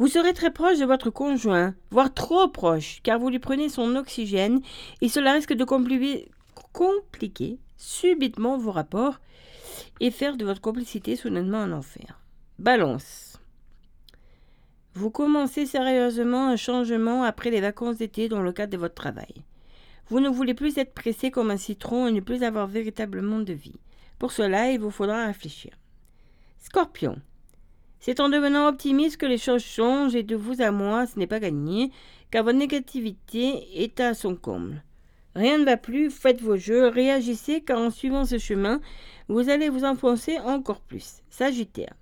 vous serez très proche de votre conjoint, voire trop proche, car vous lui prenez son oxygène et cela risque de compliquer, subitement vos rapports et faire de votre complicité soudainement un enfer. Balance. Vous commencez sérieusement un changement après les vacances d'été dans le cadre de votre travail. Vous ne voulez plus être pressé comme un citron et ne plus avoir véritablement de vie. Pour cela, il vous faudra réfléchir. Scorpion. C'est en devenant optimiste que les choses changent et de vous à moi, ce n'est pas gagné, car votre négativité est à son comble. Rien ne va plus, faites vos jeux, réagissez, car en suivant ce chemin, vous allez vous enfoncer encore plus. Sagittaire.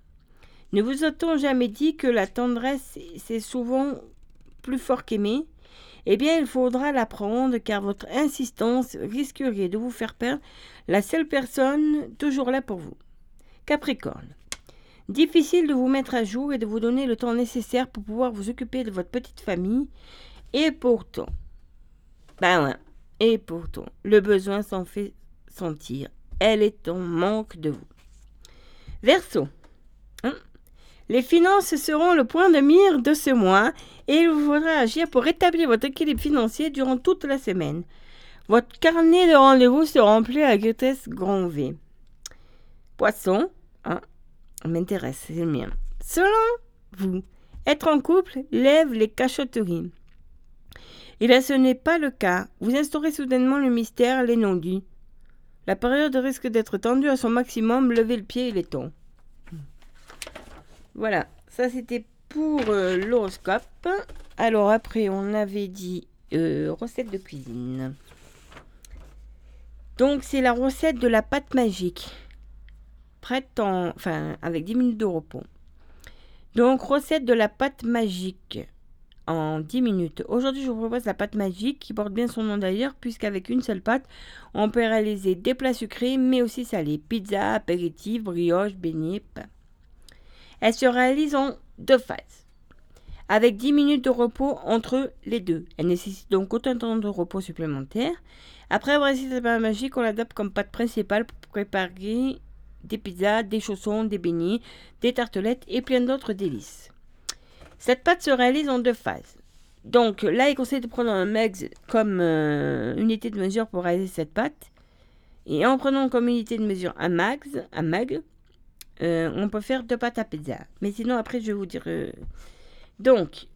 Ne vous a-t-on jamais dit que la tendresse, c'est souvent plus fort qu'aimer? Eh bien, il faudra l'apprendre, car votre insistance risquerait de vous faire perdre la seule personne toujours là pour vous. Capricorne. Difficile de vous mettre à jour et de vous donner le temps nécessaire pour pouvoir vous occuper de votre petite famille. Et pourtant, ben et pourtant, le besoin s'en fait sentir. Elle est en manque de vous. Verseau. Hein Les finances seront le point de mire de ce mois et il vous faudra agir pour rétablir votre équilibre financier durant toute la semaine. Votre carnet de rendez-vous se remplit à vitesse grand V. Poisson, hein, m'intéresse, c'est le mien. Selon vous, être en couple lève les cachotteries. Et là, ce n'est pas le cas. Vous instaurez soudainement le mystère, les non-dits. La période risque d'être tendue à son maximum, levez le pied et les tons. Voilà, ça c'était pour euh, l'horoscope. Alors après, on avait dit euh, recette de cuisine. Donc c'est la recette de la pâte magique. Prête en... Enfin, avec 10 minutes de repos. Donc recette de la pâte magique en 10 minutes. Aujourd'hui, je vous propose la pâte magique qui porte bien son nom d'ailleurs, puisqu'avec une seule pâte, on peut réaliser des plats sucrés, mais aussi salés. Pizza, apéritif, brioche, beignets. Elle se réalise en deux phases, avec 10 minutes de repos entre les deux. Elle nécessite donc autant de de repos supplémentaire. Après avoir réalisé la pâte magique, on l'adapte comme pâte principale pour préparer des pizzas, des chaussons, des beignets, des tartelettes et plein d'autres délices. Cette pâte se réalise en deux phases. Donc là, il conseille de prendre un MEGS comme euh, unité de mesure pour réaliser cette pâte. Et en prenant comme unité de mesure un MAG, un MAG euh, on peut faire deux pâtes à pizza. Mais sinon, après, je vais vous dire. euh, Donc,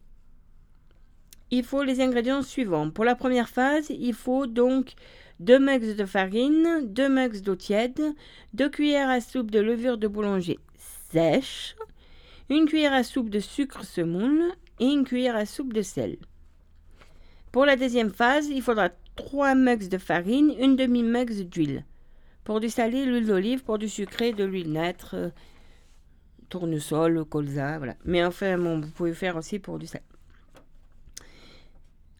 il faut les ingrédients suivants. Pour la première phase, il faut donc 2 mugs de farine, 2 mugs d'eau tiède, 2 cuillères à soupe de levure de boulanger sèche, une cuillère à soupe de sucre semoule et une cuillère à soupe de sel. Pour la deuxième phase, il faudra 3 mugs de farine, une demi-mug d'huile. Pour du salé, l'huile d'olive, pour du sucré, de l'huile nâtre, euh, tournesol, colza, voilà. Mais enfin, bon, vous pouvez faire aussi pour du salé.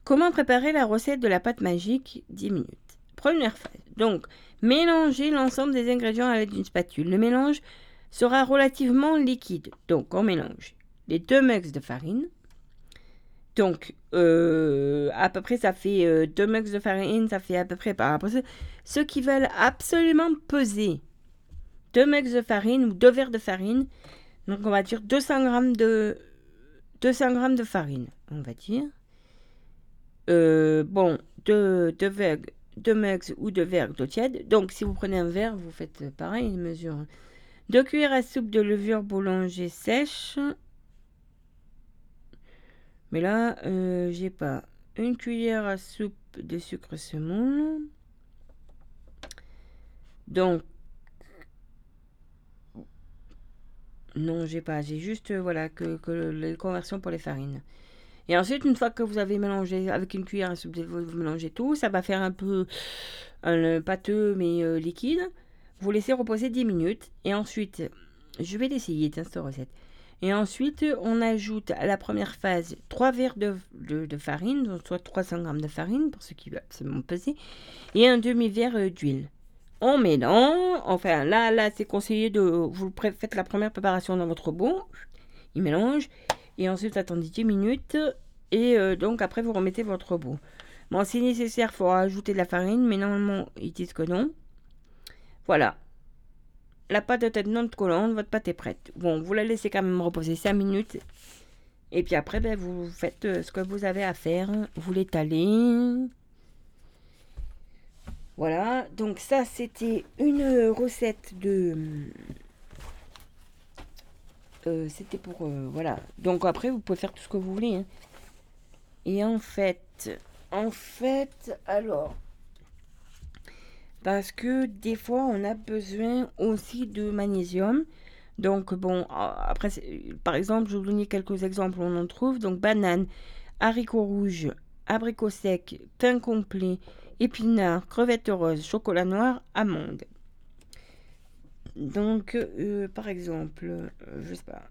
Comment préparer la recette de la pâte magique? 10 minutes. Première phase. Donc, mélangez l'ensemble des ingrédients à l'aide d'une spatule. Le mélange sera relativement liquide. Donc, on mélange les deux mugs de farine. Donc, euh, à peu près, ça fait euh, deux mugs de farine, ça fait à peu près par rapport à. Ceux qui veulent absolument peser deux mugs de farine ou deux verres de farine, donc on va dire 200 grammes de 200 grammes de farine, on va dire. Euh, bon, deux, deux, deux mugs ou deux verres d'eau tiède. Donc, si vous prenez un verre, vous faites pareil, une mesure. Deux cuillères à soupe de levure boulanger sèche. Mais là, euh, j'ai pas une cuillère à soupe de sucre semoule. Donc, non, j'ai pas. J'ai juste, voilà, que les conversions pour les farines. Et ensuite, une fois que vous avez mélangé avec une cuillère vous, mélangez tout, ça va faire un peu un pâteux mais euh, liquide. Vous laissez reposer 10 minutes. Et ensuite, je vais l'essayer, tiens, cette recette. Et ensuite, on ajoute à la première phase 3 verres de, de- farine, soit 300 g de farine, pour ceux qui veulent absolument peser, et un demi-verre euh, d'huile. On mélange, enfin là, là c'est conseillé de, vous faites la première préparation dans votre bol, il mélange, et ensuite attendez 10 minutes, et euh, donc après vous remettez votre bol. Bon, si nécessaire, il faudra ajouter de la farine, mais normalement, ils disent que non. Voilà. La pâte de tête non collante, votre pâte est prête. Bon, vous la laissez quand même reposer 5 minutes. Et puis après, ben, vous faites euh, ce que vous avez à faire. Vous l'étalez. Voilà. Donc ça, c'était une recette de... Euh, c'était pour... euh, voilà. Donc après, vous pouvez faire tout ce que vous voulez. hein. Et en fait... En fait, alors... Parce que des fois, on a besoin aussi de magnésium. Donc, bon, a- après, par exemple, je vous donner quelques exemples on en trouve. Donc, banane, haricots rouges, abricots secs, pain complet, épinards, crevettes roses, chocolat noir, amandes. Donc, euh, par exemple, euh, je sais pas.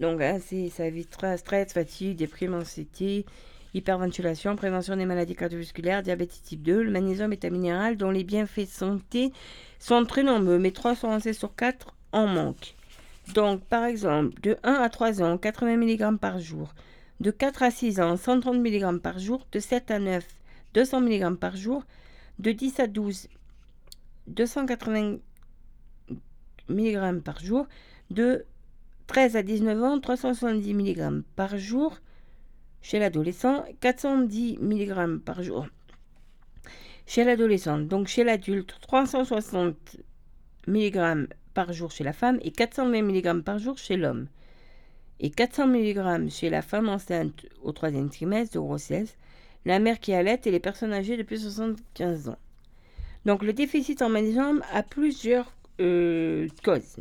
Donc, hein, ça évitera stress, fatigue, déprime, anxiété, hyperventilation, prévention des maladies cardiovasculaires, diabète type 2. Le magnésium est un minéral dont les bienfaits santé sont très nombreux, mais 3 Français sur 4 en manquent. Donc, par exemple, de 1 à 3 ans, 80 mg par jour. De 4 à 6 ans, 130 mg par jour. De 7 à 9, 200 mg par jour. De 10 à 12, 280 mg par jour. De 13 à 19 ans, 370 mg par jour. Chez l'adolescent, 410 mg par jour. Chez l'adolescent, donc chez l'adulte, 360 mg par jour chez la femme et 420 mg par jour chez l'homme. Et 400 mg chez la femme enceinte au troisième trimestre de grossesse, la mère qui allait et les personnes âgées de plus de 75 ans. Donc le déficit en magnésium a plusieurs euh, causes.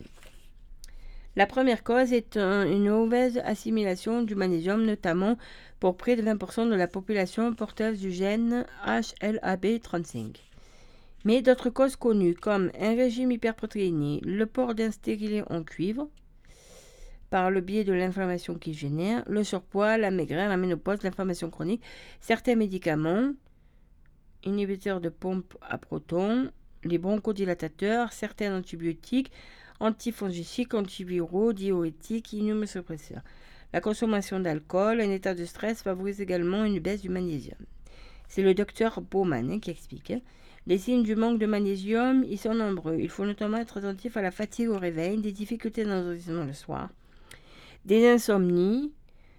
La première cause est un- une mauvaise assimilation du magnésium, notamment pour près de 20% de la population porteuse du gène HLA-B35. Mais d'autres causes connues, comme un régime hyperprotéiné, le port d'un stérilet en cuivre, par le biais de l'inflammation qu'il génère, le surpoids, la maigreur, la ménopause, l'inflammation chronique, certains médicaments, inhibiteurs de pompe à protons, les bronchodilatateurs, certains antibiotiques, antifongicides, antiviraux, diurétiques, immunosuppresseurs. La consommation d'alcool, un état de stress favorise également une baisse du magnésium. C'est le docteur Baumann hein, qui explique. hein. Les signes du manque de magnésium, ils sont nombreux. Il faut notamment être attentif à la fatigue au réveil, des difficultés dans l'endormissement le soir, des insomnies,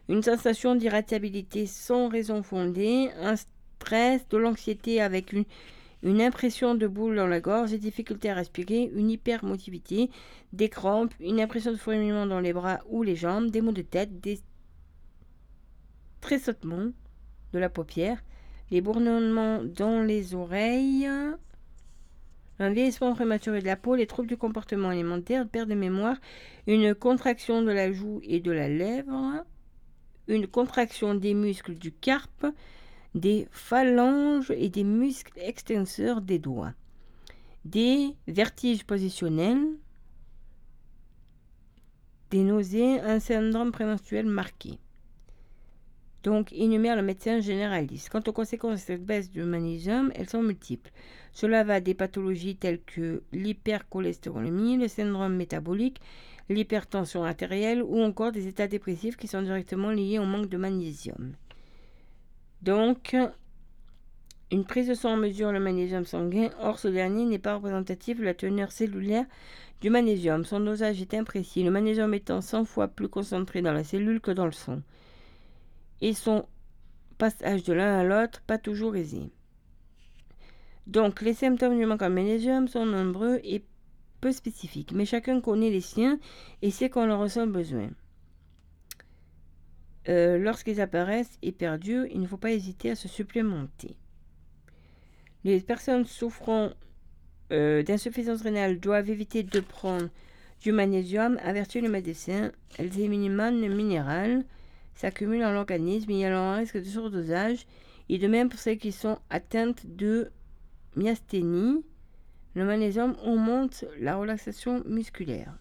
une sensation d'irritabilité sans raison fondée, un de l'anxiété avec une, une impression de boule dans la gorge, des difficultés à respirer, une hypermotivité, des crampes, une impression de fourmillement dans les bras ou les jambes, des maux de tête, des tressautements de la paupière, les bourdonnements dans les oreilles, un vieillissement prématuré de la peau, les troubles du comportement alimentaire, perte de mémoire, une contraction de la joue et de la lèvre, une contraction des muscles du carpe, des phalanges et des muscles extenseurs des doigts, des vertiges positionnels, des nausées, un syndrome prémenstruel marqué. Donc, énumère le médecin généraliste. Quant aux conséquences de cette baisse du magnésium, elles sont multiples. Cela va des pathologies telles que l'hypercholestérolémie, le syndrome métabolique, l'hypertension artérielle ou encore des états dépressifs qui sont directement liés au manque de magnésium. Donc, une prise de sang mesure le magnésium sanguin, or ce dernier n'est pas représentatif de la teneur cellulaire du magnésium. Son dosage est imprécis, le magnésium étant 100 fois plus concentré dans la cellule que dans le sang. Et son passage de l'un à l'autre, pas toujours aisé. Donc, les symptômes du manque en magnésium sont nombreux et peu spécifiques, mais chacun connaît les siens et sait qu'on en ressent besoin. Euh, Lorsqu'ils apparaissent perdurent, il ne faut pas hésiter à se supplémenter. Les personnes souffrant euh, d'insuffisance rénale doivent éviter de prendre du magnésium, avertit le médecin. Elles le minéral, s'accumulent dans l'organisme, il y a un risque de surdosage. Et de même pour celles qui sont atteintes de myasthénie, le magnésium augmente la relaxation musculaire.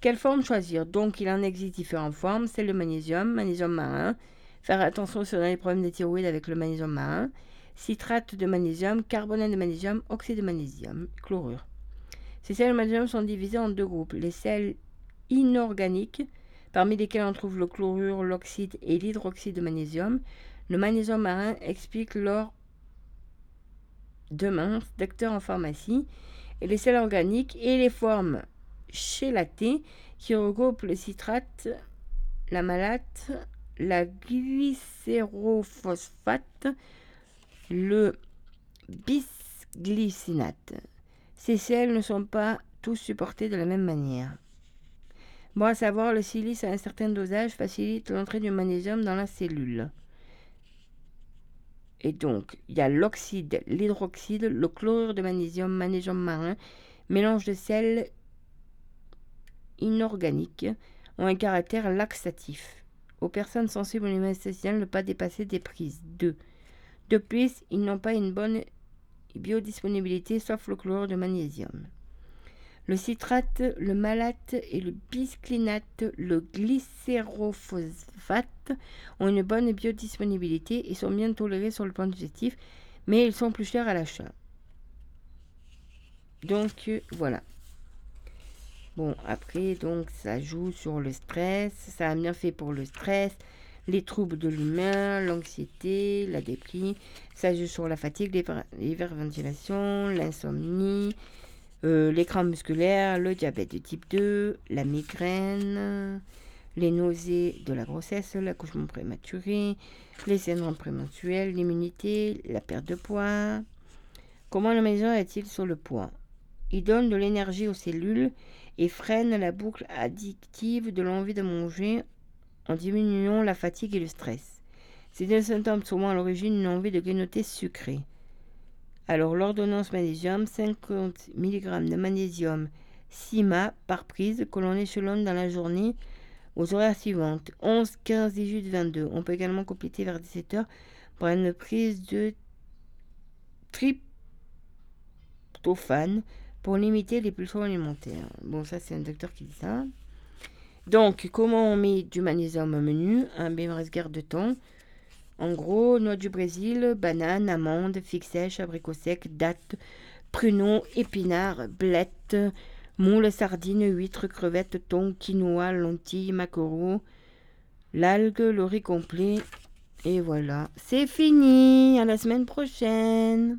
Quelle forme choisir? Donc, il en existe différentes formes. C'est le magnésium, magnésium marin. Faire attention si on a des problèmes de thyroïde avec le magnésium marin. Citrate de magnésium, carbonate de magnésium, oxyde de magnésium, chlorure. Ces sels de magnésium sont divisés en deux groupes. Les sels inorganiques, parmi lesquels on trouve le chlorure, l'oxyde et l'hydroxyde de magnésium. Le magnésium marin explique lors demain, docteur en pharmacie, et les sels organiques et les formes chélatées qui regroupent le citrate, la malate, la glycérophosphate, le bisglycinate. Ces sels ne sont pas tous supportés de la même manière. Bon à savoir, le silice à un certain dosage facilite l'entrée du magnésium dans la cellule. Et donc, il y a l'oxyde, l'hydroxyde, le chlorure de magnésium, magnésium marin, mélange de sels inorganiques, ont un caractère laxatif. Aux personnes sensibles aux aliments ne pas dépasser des prises 2. De plus, ils n'ont pas une bonne biodisponibilité sauf le chlorure de magnésium. Le citrate, le malate et le bisclinate, le glycérophosphate ont une bonne biodisponibilité et sont bien tolérés sur le plan digestif, mais ils sont plus chers à l'achat. Donc euh, voilà. Bon, après, donc ça joue sur le stress, ça a bien fait pour le stress, les troubles de l'humain, l'anxiété, la déprime, ça joue sur la fatigue, l'hyperventilation, l'insomnie, euh, l'écran musculaire, le diabète de type 2, la migraine, les nausées de la grossesse, l'accouchement prématuré, les syndromes prémenstruels, l'immunité, la perte de poids. Comment le magnésium est-il sur le poids? Il donne de l'énergie aux cellules et freine la boucle addictive de l'envie de manger en diminuant la fatigue et le stress. C'est des symptômes souvent à l'origine d'une envie de grignoter sucré. Alors l'ordonnance magnésium, 50 mg de magnésium CIMA par prise que l'on échelonne dans la journée aux horaires suivantes 11, 15, 18, 22. On peut également compléter vers 17h pour une prise de tryptophane pour limiter les pulsions alimentaires. Bon, ça c'est un docteur qui dit ça. Donc, comment on met du magnésium au menu? Un garde de temps. En gros, noix du Brésil, banane, amande, figue sèche, abricot sec, date, pruneau, épinards, blettes, moules, sardines, huîtres, crevettes, thon, quinoa, lentilles, maquereaux, l'algue, le riz complet. Et voilà, c'est fini. À la semaine prochaine.